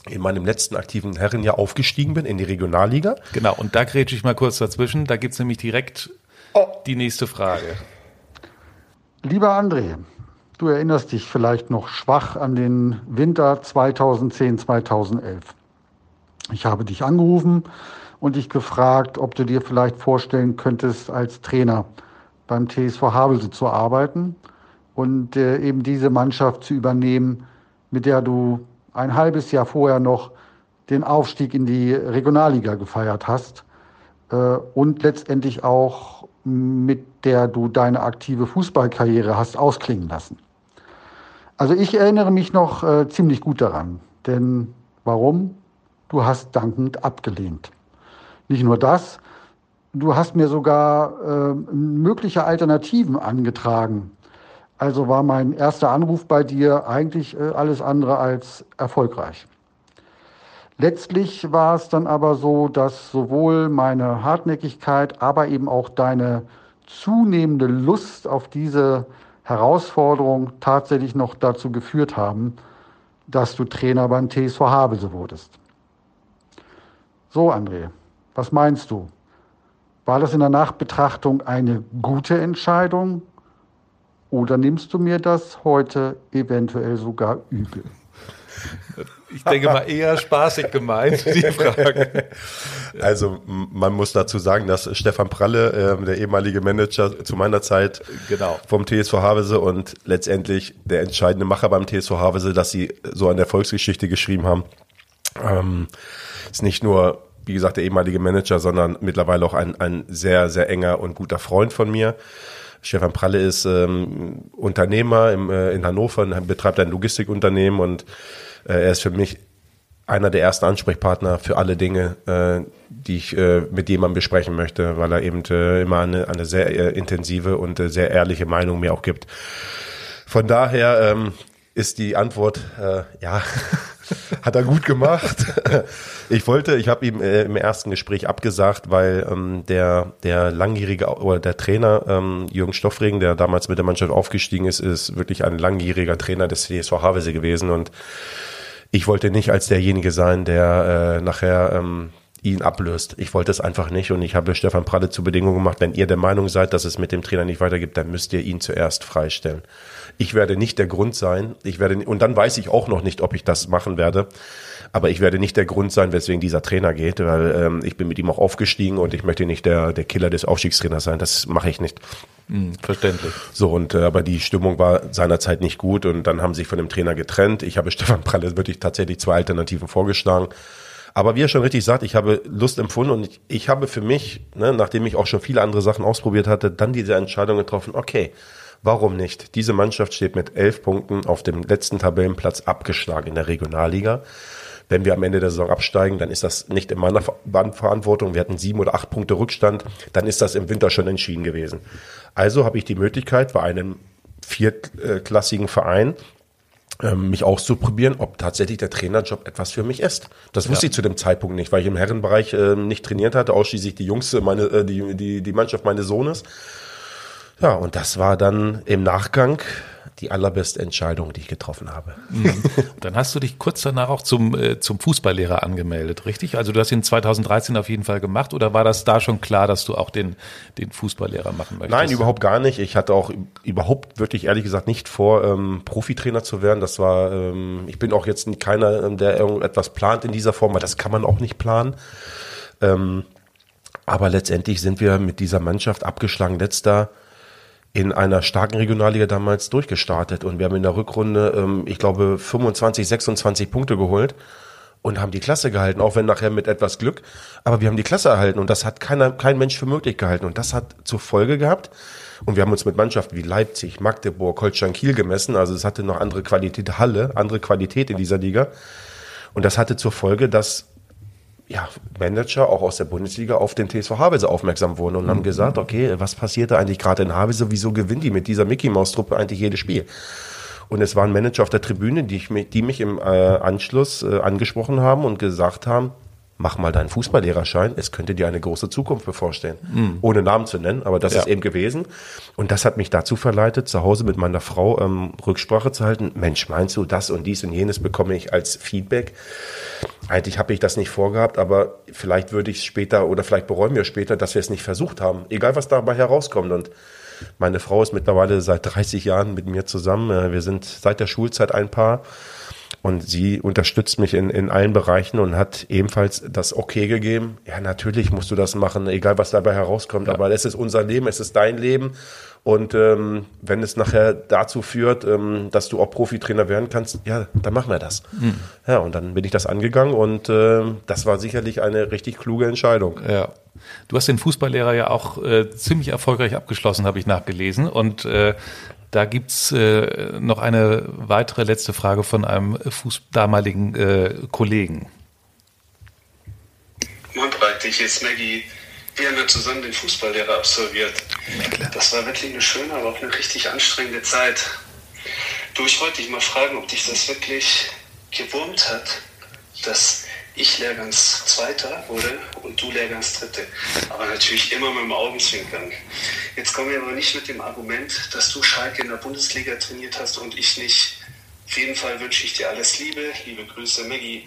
in meinem letzten aktiven Herrenjahr aufgestiegen bin in die Regionalliga. Genau, und da grätsche ich mal kurz dazwischen. Da gibt's nämlich direkt oh. die nächste Frage. Lieber André, Du erinnerst dich vielleicht noch schwach an den Winter 2010, 2011. Ich habe dich angerufen und dich gefragt, ob du dir vielleicht vorstellen könntest, als Trainer beim TSV Havelse zu arbeiten und äh, eben diese Mannschaft zu übernehmen, mit der du ein halbes Jahr vorher noch den Aufstieg in die Regionalliga gefeiert hast äh, und letztendlich auch mit der du deine aktive Fußballkarriere hast ausklingen lassen. Also ich erinnere mich noch äh, ziemlich gut daran. Denn warum? Du hast dankend abgelehnt. Nicht nur das, du hast mir sogar äh, mögliche Alternativen angetragen. Also war mein erster Anruf bei dir eigentlich äh, alles andere als erfolgreich. Letztlich war es dann aber so, dass sowohl meine Hartnäckigkeit, aber eben auch deine zunehmende Lust auf diese Herausforderungen tatsächlich noch dazu geführt haben, dass du Trainer beim TSV Havelse wurdest. So, André, was meinst du? War das in der Nachbetrachtung eine gute Entscheidung oder nimmst du mir das heute eventuell sogar übel? Ich denke mal eher spaßig gemeint, die Frage. Also man muss dazu sagen, dass Stefan Pralle, äh, der ehemalige Manager zu meiner Zeit genau. vom TSV Havese und letztendlich der entscheidende Macher beim TSV Havese, dass sie so an der Volksgeschichte geschrieben haben, ähm, ist nicht nur, wie gesagt, der ehemalige Manager, sondern mittlerweile auch ein, ein sehr, sehr enger und guter Freund von mir. Stefan Pralle ist ähm, Unternehmer im, äh, in Hannover, betreibt ein Logistikunternehmen und äh, er ist für mich einer der ersten Ansprechpartner für alle Dinge, äh, die ich äh, mit jemandem besprechen möchte, weil er eben äh, immer eine, eine sehr äh, intensive und äh, sehr ehrliche Meinung mir auch gibt. Von daher ähm, ist die Antwort, äh, ja, hat er gut gemacht. ich wollte, ich habe ihm äh, im ersten Gespräch abgesagt, weil ähm, der der langjährige oder der Trainer ähm, Jürgen Stoffregen, der damals mit der Mannschaft aufgestiegen ist, ist wirklich ein langjähriger Trainer des CSV Havelse gewesen und ich wollte nicht als derjenige sein, der äh, nachher ähm, ihn ablöst. Ich wollte es einfach nicht und ich habe Stefan Pralle zur Bedingung gemacht, wenn ihr der Meinung seid, dass es mit dem Trainer nicht weitergibt, dann müsst ihr ihn zuerst freistellen. Ich werde nicht der Grund sein. Ich werde und dann weiß ich auch noch nicht, ob ich das machen werde. Aber ich werde nicht der Grund sein, weswegen dieser Trainer geht, weil ähm, ich bin mit ihm auch aufgestiegen und ich möchte nicht der der Killer des Aufstiegstrainers sein. Das mache ich nicht. Mhm, verständlich. So, und äh, aber die Stimmung war seinerzeit nicht gut und dann haben sie sich von dem Trainer getrennt. Ich habe Stefan Pralle wirklich tatsächlich zwei Alternativen vorgeschlagen. Aber wie er schon richtig sagt, ich habe Lust empfunden und ich, ich habe für mich, ne, nachdem ich auch schon viele andere Sachen ausprobiert hatte, dann diese Entscheidung getroffen, okay, warum nicht? Diese Mannschaft steht mit elf Punkten auf dem letzten Tabellenplatz abgeschlagen in der Regionalliga. Wenn wir am Ende der Saison absteigen, dann ist das nicht in meiner Verantwortung. Wir hatten sieben oder acht Punkte Rückstand. Dann ist das im Winter schon entschieden gewesen. Also habe ich die Möglichkeit, bei einem viertklassigen Verein ähm, mich auszuprobieren, ob tatsächlich der Trainerjob etwas für mich ist. Das wusste ja. ich zu dem Zeitpunkt nicht, weil ich im Herrenbereich äh, nicht trainiert hatte, ausschließlich die Jungs, meine, äh, die, die, die Mannschaft meines Sohnes. Ja, und das war dann im Nachgang die allerbeste Entscheidung, die ich getroffen habe. Mhm. Dann hast du dich kurz danach auch zum, äh, zum Fußballlehrer angemeldet, richtig? Also du hast ihn 2013 auf jeden Fall gemacht oder war das da schon klar, dass du auch den, den Fußballlehrer machen möchtest? Nein, überhaupt gar nicht. Ich hatte auch überhaupt wirklich ehrlich gesagt nicht vor, ähm, Profitrainer zu werden. Das war, ähm, ich bin auch jetzt keiner, ähm, der irgendetwas plant in dieser Form, weil das kann man auch nicht planen. Ähm, aber letztendlich sind wir mit dieser Mannschaft abgeschlagen letzter in einer starken Regionalliga damals durchgestartet. Und wir haben in der Rückrunde, ähm, ich glaube, 25, 26 Punkte geholt und haben die Klasse gehalten, auch wenn nachher mit etwas Glück, aber wir haben die Klasse erhalten und das hat keiner, kein Mensch für möglich gehalten. Und das hat zur Folge gehabt. Und wir haben uns mit Mannschaften wie Leipzig, Magdeburg, Holstein Kiel gemessen, also es hatte noch andere Qualität, Halle, andere Qualität in dieser Liga. Und das hatte zur Folge, dass ja, Manager auch aus der Bundesliga auf den TSV Havelse aufmerksam wurden und mhm. haben gesagt, okay, was passiert da eigentlich gerade in Havelse? Wieso gewinnen die mit dieser Mickey Maus Truppe eigentlich jedes Spiel? Und es waren Manager auf der Tribüne, die, ich, die mich im äh, Anschluss äh, angesprochen haben und gesagt haben, mach mal deinen Fußballlehrerschein, es könnte dir eine große Zukunft bevorstehen. Mhm. Ohne Namen zu nennen, aber das ja. ist eben gewesen. Und das hat mich dazu verleitet, zu Hause mit meiner Frau ähm, Rücksprache zu halten. Mensch, meinst du, das und dies und jenes bekomme ich als Feedback? Eigentlich habe ich das nicht vorgehabt, aber vielleicht würde ich es später oder vielleicht bereuen wir später, dass wir es nicht versucht haben. Egal, was dabei herauskommt. Und meine Frau ist mittlerweile seit 30 Jahren mit mir zusammen. Äh, wir sind seit der Schulzeit ein Paar. Und sie unterstützt mich in, in allen Bereichen und hat ebenfalls das Okay gegeben. Ja, natürlich musst du das machen, egal was dabei herauskommt. Ja. Aber es ist unser Leben, es ist dein Leben. Und ähm, wenn es nachher dazu führt, ähm, dass du auch Profitrainer werden kannst, ja, dann machen wir das. Mhm. Ja, und dann bin ich das angegangen und äh, das war sicherlich eine richtig kluge Entscheidung. Ja. Du hast den Fußballlehrer ja auch äh, ziemlich erfolgreich abgeschlossen, habe ich nachgelesen. Und äh, da gibt's äh, noch eine weitere letzte Frage von einem Fuß damaligen äh, Kollegen. Moin, dich ist Maggie. Wir haben ja zusammen den Fußballlehrer absolviert. Das war wirklich eine schöne, aber auch eine richtig anstrengende Zeit. Du, ich wollte dich mal fragen, ob dich das wirklich gewurmt hat, dass ich Lehrgangs Zweiter wurde und du Lehrgangs Dritte. Aber natürlich immer mit dem Augenzwinkern. Jetzt kommen wir aber nicht mit dem Argument, dass du Schalke in der Bundesliga trainiert hast und ich nicht. Auf jeden Fall wünsche ich dir alles Liebe. Liebe Grüße, Maggie.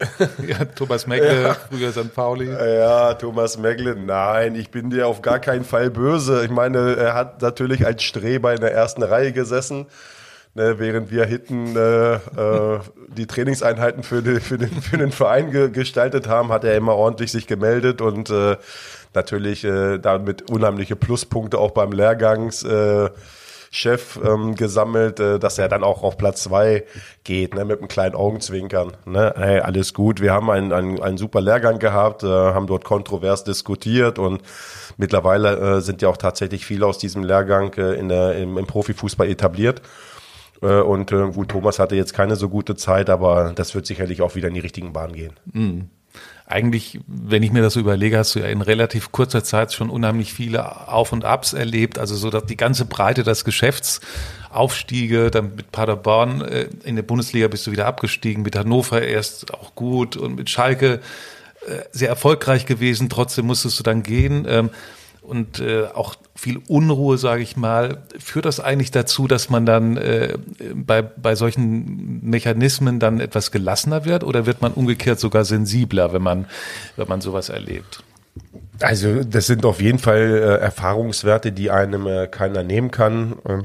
ja, Thomas Megle, ja. früher St. Pauli. Ja, Thomas Megle, nein, ich bin dir auf gar keinen Fall böse. Ich meine, er hat natürlich als Streber in der ersten Reihe gesessen ne, während wir hinten äh, äh, die Trainingseinheiten für, die, für, den, für den Verein ge gestaltet haben, hat er immer ordentlich sich gemeldet und äh, natürlich äh, damit unheimliche Pluspunkte auch beim Lehrgangs. Äh, Chef ähm, gesammelt, äh, dass er dann auch auf Platz zwei geht, ne, mit einem kleinen Augenzwinkern. Ne? Hey, alles gut, wir haben einen, einen, einen super Lehrgang gehabt, äh, haben dort kontrovers diskutiert und mittlerweile äh, sind ja auch tatsächlich viele aus diesem Lehrgang äh, in der, im, im Profifußball etabliert. Äh, und äh, gut, Thomas hatte jetzt keine so gute Zeit, aber das wird sicherlich auch wieder in die richtigen Bahnen gehen. Mhm. Eigentlich, wenn ich mir das so überlege, hast du ja in relativ kurzer Zeit schon unheimlich viele Auf- und Abs erlebt. Also so dass die ganze Breite des Geschäfts, Aufstiege, dann mit Paderborn äh, in der Bundesliga bist du wieder abgestiegen, mit Hannover erst auch gut und mit Schalke sehr erfolgreich gewesen. Trotzdem musstest du dann gehen. Ähm, und auch viel Unruhe, sage ich mal, führt das eigentlich dazu, dass man dann äh, bei, bei solchen Mechanismen dann etwas gelassener wird oder wird man umgekehrt sogar sensibler, wenn man, wenn man sowas erlebt? Also das sind auf jeden Fall äh, Erfahrungswerte, die einem äh, keiner nehmen kann. Ähm,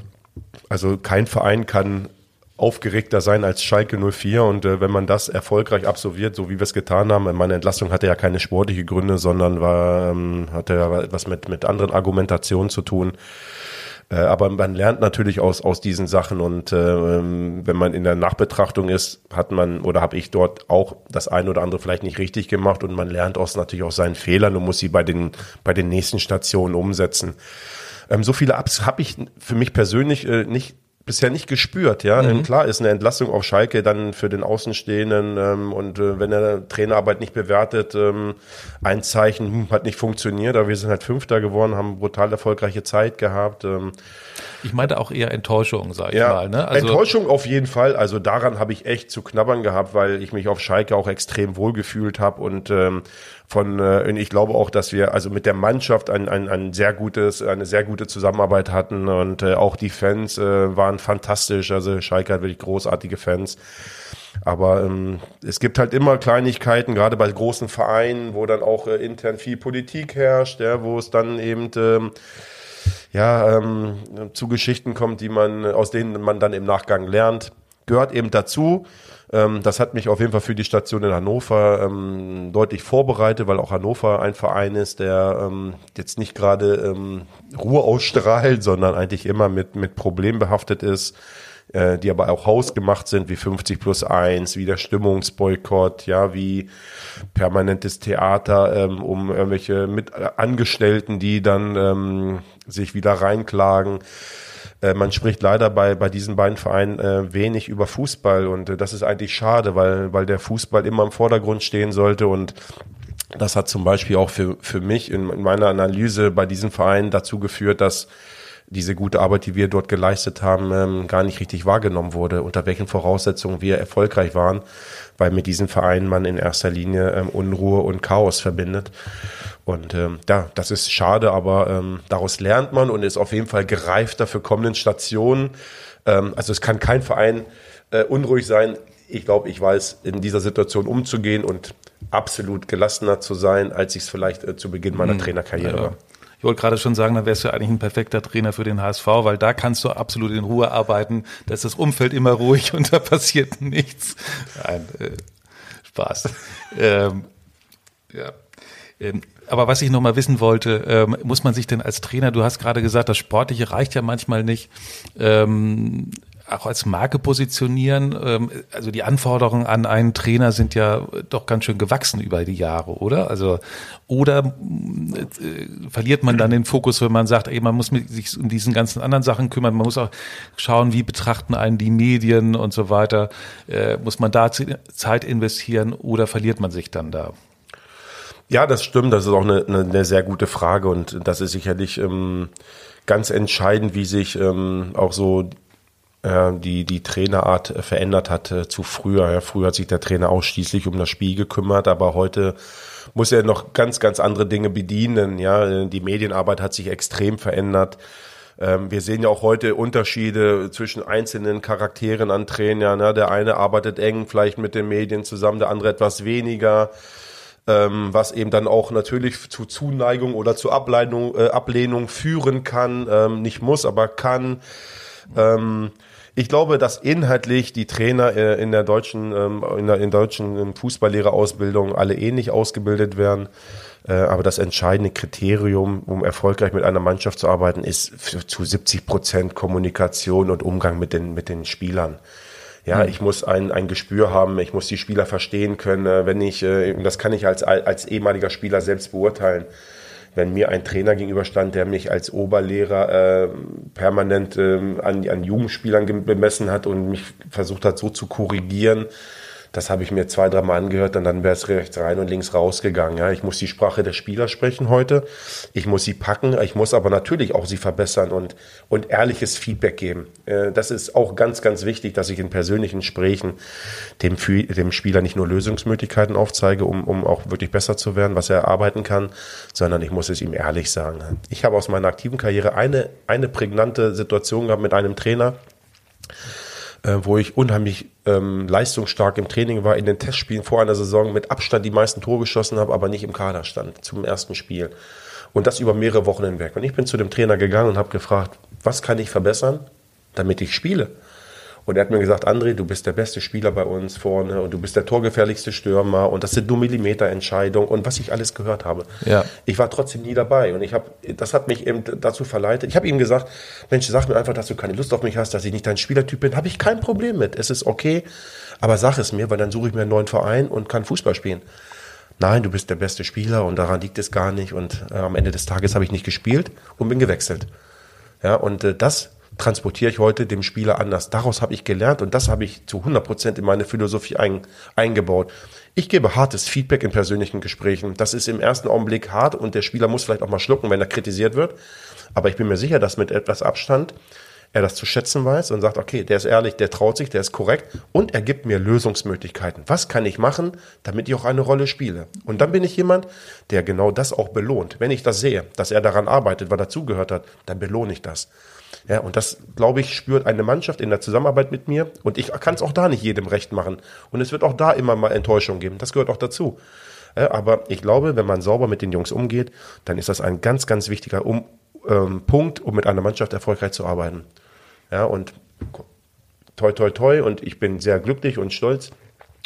also kein Verein kann aufgeregter sein als Schalke 04 und äh, wenn man das erfolgreich absolviert, so wie wir es getan haben, meine Entlassung hatte ja keine sportliche Gründe, sondern war ähm, hatte ja etwas mit mit anderen Argumentationen zu tun. Äh, aber man lernt natürlich aus aus diesen Sachen und äh, wenn man in der Nachbetrachtung ist, hat man oder habe ich dort auch das eine oder andere vielleicht nicht richtig gemacht und man lernt aus natürlich aus seinen Fehlern und muss sie bei den bei den nächsten Stationen umsetzen. Ähm, so viele Ups habe ich für mich persönlich äh, nicht bisher nicht gespürt, ja. Mhm. Klar ist eine Entlassung auf Schalke dann für den Außenstehenden ähm, und äh, wenn er Trainerarbeit nicht bewertet, ähm, ein Zeichen hm, hat nicht funktioniert, aber wir sind halt Fünfter geworden, haben brutal erfolgreiche Zeit gehabt. Ähm, ich meinte auch eher Enttäuschung, sag ich ja, mal. Ne? Also Enttäuschung auf jeden Fall. Also daran habe ich echt zu knabbern gehabt, weil ich mich auf Schalke auch extrem wohl gefühlt habe und ähm, von äh, ich glaube auch, dass wir also mit der Mannschaft ein, ein, ein sehr gutes, eine sehr gute Zusammenarbeit hatten und äh, auch die Fans äh, waren fantastisch. Also Schalke hat wirklich großartige Fans. Aber ähm, es gibt halt immer Kleinigkeiten, gerade bei großen Vereinen, wo dann auch äh, intern viel Politik herrscht, ja, wo es dann eben ähm, ja, ähm, zu Geschichten kommt, die man, aus denen man dann im Nachgang lernt. Gehört eben dazu. Ähm, das hat mich auf jeden Fall für die Station in Hannover ähm, deutlich vorbereitet, weil auch Hannover ein Verein ist, der ähm, jetzt nicht gerade ähm, Ruhe ausstrahlt, sondern eigentlich immer mit, mit Problemen behaftet ist äh, die aber auch hausgemacht sind, wie 50 plus 1, wie der Stimmungsboykott, ja, wie permanentes Theater ähm, um irgendwelche mit Angestellten, die dann ähm, sich wieder reinklagen. Äh, man spricht leider bei, bei diesen beiden Vereinen äh, wenig über Fußball und äh, das ist eigentlich schade, weil, weil der Fußball immer im Vordergrund stehen sollte und das hat zum Beispiel auch für, für mich in, in meiner Analyse bei diesen Vereinen dazu geführt, dass diese gute Arbeit, die wir dort geleistet haben, ähm, gar nicht richtig wahrgenommen wurde, unter welchen Voraussetzungen wir erfolgreich waren, weil mit diesen Vereinen man in erster Linie ähm, Unruhe und Chaos verbindet. Und ähm, ja, das ist schade, aber ähm, daraus lernt man und ist auf jeden Fall gereifter für kommenden Stationen. Ähm, also es kann kein Verein äh, unruhig sein. Ich glaube, ich weiß, in dieser Situation umzugehen und absolut gelassener zu sein, als ich es vielleicht äh, zu Beginn meiner mhm. Trainerkarriere ja. war. Ich wollte gerade schon sagen, dann wärst du eigentlich ein perfekter Trainer für den HSV, weil da kannst du absolut in Ruhe arbeiten. Da ist das Umfeld immer ruhig und da passiert nichts. Nein, äh, Spaß. ähm, ja. Ähm, aber was ich noch mal wissen wollte, ähm, muss man sich denn als Trainer, du hast gerade gesagt, das Sportliche reicht ja manchmal nicht. Ähm, auch als Marke positionieren? Ähm, also die Anforderungen an einen Trainer sind ja doch ganz schön gewachsen über die Jahre, oder? Also oder äh, verliert man dann den Fokus, wenn man sagt, ey, man muss sich um diesen ganzen anderen Sachen kümmern, man muss auch schauen, wie betrachten einen die Medien und so weiter. Äh, muss man da Zeit investieren oder verliert man sich dann da? Ja, das stimmt. Das ist auch eine, eine, sehr gute Frage und das ist sicherlich ähm, ganz entscheidend, wie sich ähm, auch so die, die Trainerart verändert hat äh, zu früher. Ja, früher hat sich der Trainer ausschließlich um das Spiel gekümmert, aber heute muss er noch ganz, ganz andere Dinge bedienen. Ja, die Medienarbeit hat sich extrem verändert. Ähm, wir sehen ja auch heute Unterschiede zwischen einzelnen Charakteren an Trainern. Der eine arbeitet eng vielleicht mit den Medien zusammen, der andere etwas weniger. Ähm, was eben dann auch natürlich zu Zuneigung oder zu Ablehnung, äh, Ablehnung führen kann, ähm, nicht muss, aber kann. Ähm, ich glaube, dass inhaltlich die Trainer äh, in der deutschen, ähm, in der in deutschen ähm, Fußballlehrerausbildung alle ähnlich ausgebildet werden. Äh, aber das entscheidende Kriterium, um erfolgreich mit einer Mannschaft zu arbeiten, ist zu 70 Prozent Kommunikation und Umgang mit den, mit den Spielern. Ja, mhm. ich muss ein, ein Gespür haben, ich muss die Spieler verstehen können, äh, wenn ich, das kann ich als, als ehemaliger Spieler selbst beurteilen wenn mir ein Trainer gegenüberstand, der mich als Oberlehrer äh, permanent äh, an, an Jugendspielern bemessen hat und mich versucht hat, so zu korrigieren, das habe ich mir zwei, dreimal angehört und dann wäre es rechts rein und links rausgegangen. Ja, ich muss die Sprache der Spieler sprechen heute. Ich muss sie packen. Ich muss aber natürlich auch sie verbessern und, und ehrliches Feedback geben. Äh, das ist auch ganz, ganz wichtig, dass ich in persönlichen Gesprächen dem, dem Spieler nicht nur Lösungsmöglichkeiten aufzeige, um, um auch wirklich besser zu werden, was er erarbeiten kann, sondern ich muss es ihm ehrlich sagen. Ich habe aus meiner aktiven Karriere eine, eine prägnante Situation gehabt mit einem Trainer, äh, wo ich unheimlich ähm, leistungsstark im Training war, in den Testspielen vor einer Saison mit Abstand die meisten Tore geschossen habe, aber nicht im Kader stand zum ersten Spiel. Und das über mehrere Wochen hinweg. Und ich bin zu dem Trainer gegangen und habe gefragt, was kann ich verbessern, damit ich spiele? Und er hat mir gesagt, André, du bist der beste Spieler bei uns vorne und du bist der torgefährlichste Stürmer und das sind nur Millimeterentscheidungen und was ich alles gehört habe. Ja. Ich war trotzdem nie dabei und ich habe, das hat mich eben dazu verleitet. Ich habe ihm gesagt, Mensch, sag mir einfach, dass du keine Lust auf mich hast, dass ich nicht dein Spielertyp bin. Habe ich kein Problem mit. Es ist okay, aber sag es mir, weil dann suche ich mir einen neuen Verein und kann Fußball spielen. Nein, du bist der beste Spieler und daran liegt es gar nicht und äh, am Ende des Tages habe ich nicht gespielt und bin gewechselt. Ja, und äh, das transportiere ich heute dem Spieler anders. Daraus habe ich gelernt und das habe ich zu 100 Prozent in meine Philosophie ein, eingebaut. Ich gebe hartes Feedback in persönlichen Gesprächen. Das ist im ersten Augenblick hart und der Spieler muss vielleicht auch mal schlucken, wenn er kritisiert wird. Aber ich bin mir sicher, dass mit etwas Abstand er das zu schätzen weiß und sagt, okay, der ist ehrlich, der traut sich, der ist korrekt und er gibt mir Lösungsmöglichkeiten. Was kann ich machen, damit ich auch eine Rolle spiele? Und dann bin ich jemand, der genau das auch belohnt. Wenn ich das sehe, dass er daran arbeitet, weil er zugehört hat, dann belohne ich das. Ja, und das, glaube ich, spürt eine Mannschaft in der Zusammenarbeit mit mir. Und ich kann es auch da nicht jedem recht machen. Und es wird auch da immer mal Enttäuschung geben. Das gehört auch dazu. Ja, aber ich glaube, wenn man sauber mit den Jungs umgeht, dann ist das ein ganz, ganz wichtiger um, ähm, Punkt, um mit einer Mannschaft erfolgreich zu arbeiten. Ja, und toi, toi, toi. Und ich bin sehr glücklich und stolz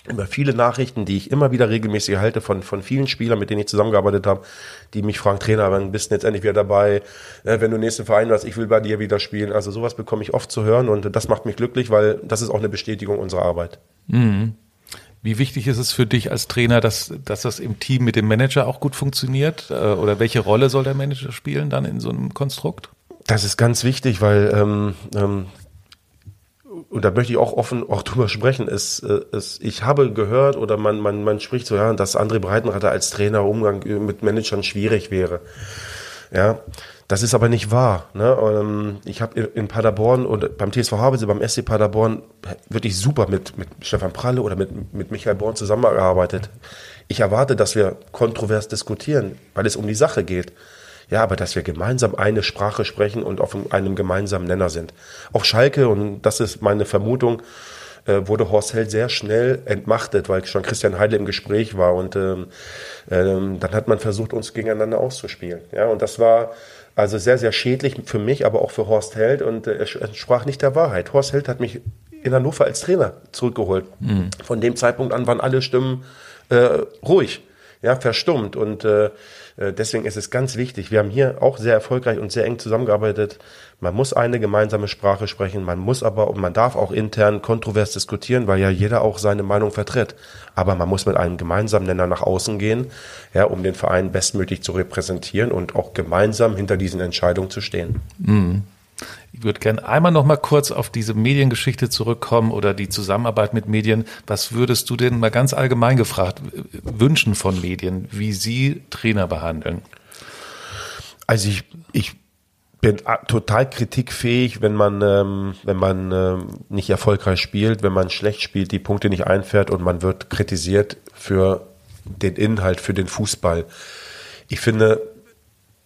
über viele Nachrichten, die ich immer wieder regelmäßig erhalte von, von vielen Spielern, mit denen ich zusammengearbeitet habe, die mich fragen, Trainer, wann bist du jetzt endlich wieder dabei? Wenn du nächsten Verein hast, ich will bei dir wieder spielen. Also sowas bekomme ich oft zu hören und das macht mich glücklich, weil das ist auch eine Bestätigung unserer Arbeit. Mhm. Wie wichtig ist es für dich als Trainer, dass, dass das im Team mit dem Manager auch gut funktioniert? Äh, oder welche Rolle soll der Manager spielen dann in so einem Konstrukt? Das ist ganz wichtig, weil ähm, ähm, und da möchte ich auch offen auch drüber sprechen. Es, äh, es, ich habe gehört oder man, man, man spricht so, ja, dass André Breitenreiter als Trainer Umgang mit Managern schwierig wäre. Ja, das ist aber nicht wahr. Ne? Ähm, ich habe in Paderborn und beim TSV Havelse, beim SC Paderborn wirklich super mit, mit Stefan Pralle oder mit, mit Michael Born zusammengearbeitet. Ich erwarte, dass wir kontrovers diskutieren, weil es um die Sache geht. Ja, aber dass wir gemeinsam eine Sprache sprechen und auf einem gemeinsamen Nenner sind. Auf Schalke, und das ist meine Vermutung, äh, wurde Horst Held sehr schnell entmachtet, weil schon Christian Heidel im Gespräch war. Und ähm, ähm, dann hat man versucht, uns gegeneinander auszuspielen. Ja, und das war also sehr, sehr schädlich für mich, aber auch für Horst Held. Und äh, er entsprach nicht der Wahrheit. Horst Held hat mich in Hannover als Trainer zurückgeholt. Mhm. Von dem Zeitpunkt an waren alle Stimmen äh, ruhig, ja, verstummt. Und äh, äh, deswegen ist es ganz wichtig. Wir haben hier auch sehr erfolgreich und sehr eng zusammengearbeitet. Man muss eine gemeinsame Sprache sprechen, man muss aber und man darf auch intern kontrovers diskutieren, weil ja jeder auch seine Meinung vertritt. Aber man muss mit einem gemeinsamen Nenner nach außen gehen, ja, um den Verein bestmöglich zu repräsentieren und auch gemeinsam hinter diesen Entscheidungen zu stehen. Mhm. Ich würde gerne einmal noch mal kurz auf diese Mediengeschichte zurückkommen oder die Zusammenarbeit mit Medien. Was würdest du denn mal ganz allgemein gefragt wünschen von Medien, wie sie Trainer behandeln? Also ich, ich bin total kritikfähig, wenn man, ähm, wenn man ähm, nicht erfolgreich spielt, wenn man schlecht spielt, die Punkte nicht einfährt und man wird kritisiert für den Inhalt, für den Fußball. Ich finde,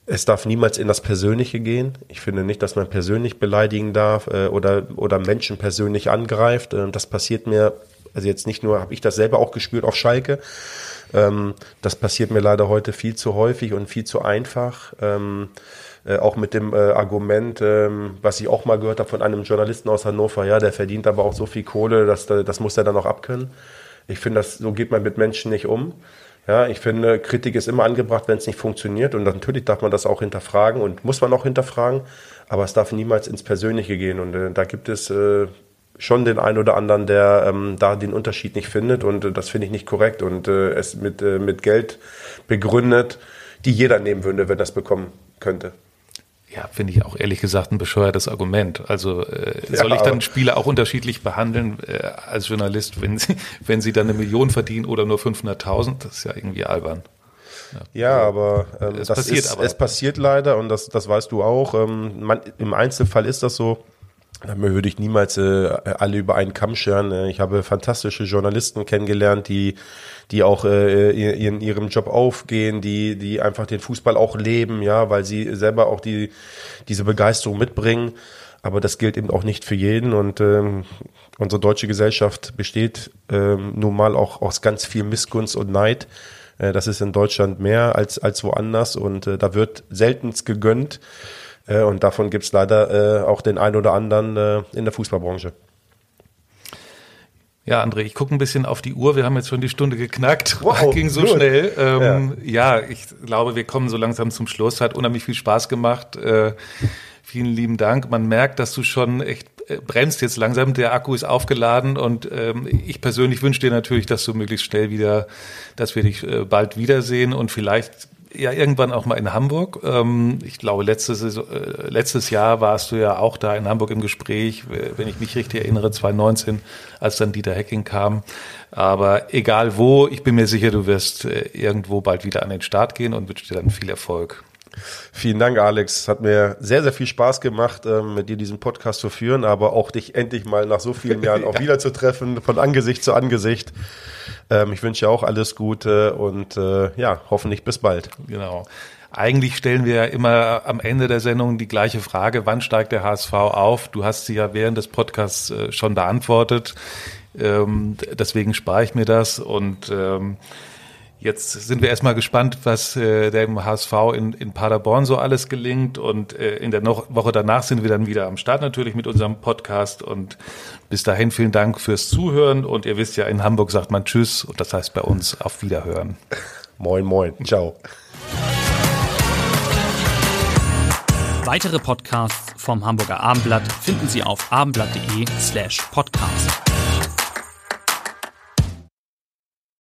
es darf niemals in das Persönliche gehen. Ich finde nicht, dass man persönlich beleidigen darf äh, oder, oder Menschen persönlich angreift. Äh, das passiert mir, also jetzt nicht nur, habe ich das selber auch gespürt auf Schalke. Ähm, das passiert mir leider heute viel zu häufig und viel zu einfach. Ähm, äh, auch mit dem äh, Argument, ähm, was ich auch mal gehört habe von einem Journalisten aus Hannover, ja, der verdient aber auch so viel Kohle, dass, das muss er dann auch abkönnen. Ich finde, das, so geht man mit Menschen nicht um. Ja, ich finde, Kritik ist immer angebracht, wenn es nicht funktioniert. Und natürlich darf man das auch hinterfragen und muss man auch hinterfragen. Aber es darf niemals ins Persönliche gehen. Und äh, da gibt es äh, schon den einen oder anderen, der ähm, da den Unterschied nicht findet. Und äh, das finde ich nicht korrekt. Und äh, es mit, äh, mit Geld begründet, die jeder nehmen würde, wenn das bekommen könnte. Ja, finde ich auch ehrlich gesagt ein bescheuertes Argument. Also äh, soll ja, ich dann Spieler auch unterschiedlich behandeln äh, als Journalist, wenn sie, wenn sie dann eine Million verdienen oder nur 500.000? Das ist ja irgendwie albern. Ja, ja aber ähm, es, passiert ist, aber. es passiert leider und das, das weißt du auch. Ähm, man, Im Einzelfall ist das so. Da würde ich niemals äh, alle über einen Kamm scheren. Äh, ich habe fantastische Journalisten kennengelernt, die die auch äh, in ihrem Job aufgehen, die, die einfach den Fußball auch leben, ja, weil sie selber auch die, diese Begeisterung mitbringen. Aber das gilt eben auch nicht für jeden und ähm, unsere deutsche Gesellschaft besteht ähm, nun mal auch aus ganz viel Missgunst und Neid. Äh, das ist in Deutschland mehr als, als woanders und äh, da wird seltenst gegönnt. Äh, und davon gibt's leider äh, auch den einen oder anderen äh, in der Fußballbranche. Ja, André, ich gucke ein bisschen auf die Uhr. Wir haben jetzt schon die Stunde geknackt. Wow, ging so gut. schnell. Ähm, ja. ja. ich glaube, wir kommen so langsam zum Schluss. Hat unheimlich viel Spaß gemacht. Äh, vielen lieben Dank. Man merkt, dass du schon echt äh, bremst jetzt langsam. Der Akku ist aufgeladen und ähm, ich persönlich wünsche dir natürlich, dass du möglichst schnell wieder, dass wir dich äh, bald wiedersehen und vielleicht ja irgendwann auch mal in Hamburg. Ähm, ich glaube, letztes, äh, letztes Jahr warst du ja auch da in Hamburg im Gespräch, wenn ich mich richtig erinnere, 2019, als dann Dieter Hecking kam. Aber egal wo, ich bin mir sicher, du wirst äh, irgendwo bald wieder an den Start gehen und wünsche dir dann viel Erfolg. Vielen Dank, Alex. Hat mir sehr, sehr viel Spaß gemacht, ähm, mit dir diesen Podcast zu führen, aber auch dich endlich mal nach so vielen Jahren auch wieder zu treffen, von Angesicht zu Angesicht. Ähm, ich wünsche dir auch alles Gute und äh, ja, hoffentlich bis bald. Genau. Eigentlich stellen wir ja immer am Ende der Sendung die gleiche Frage, wann steigt der HSV auf? Du hast sie ja während des Podcasts äh, schon beantwortet. Ähm, deswegen spare ich mir das und Jetzt sind wir erstmal gespannt, was äh, dem HSV in, in Paderborn so alles gelingt. Und äh, in der no Woche danach sind wir dann wieder am Start natürlich mit unserem Podcast. Und bis dahin vielen Dank fürs Zuhören. Und ihr wisst ja, in Hamburg sagt man Tschüss. Und das heißt bei uns auf Wiederhören. Moin, moin. Ciao. Weitere Podcasts vom Hamburger Abendblatt finden Sie auf abendblatt.de slash podcast.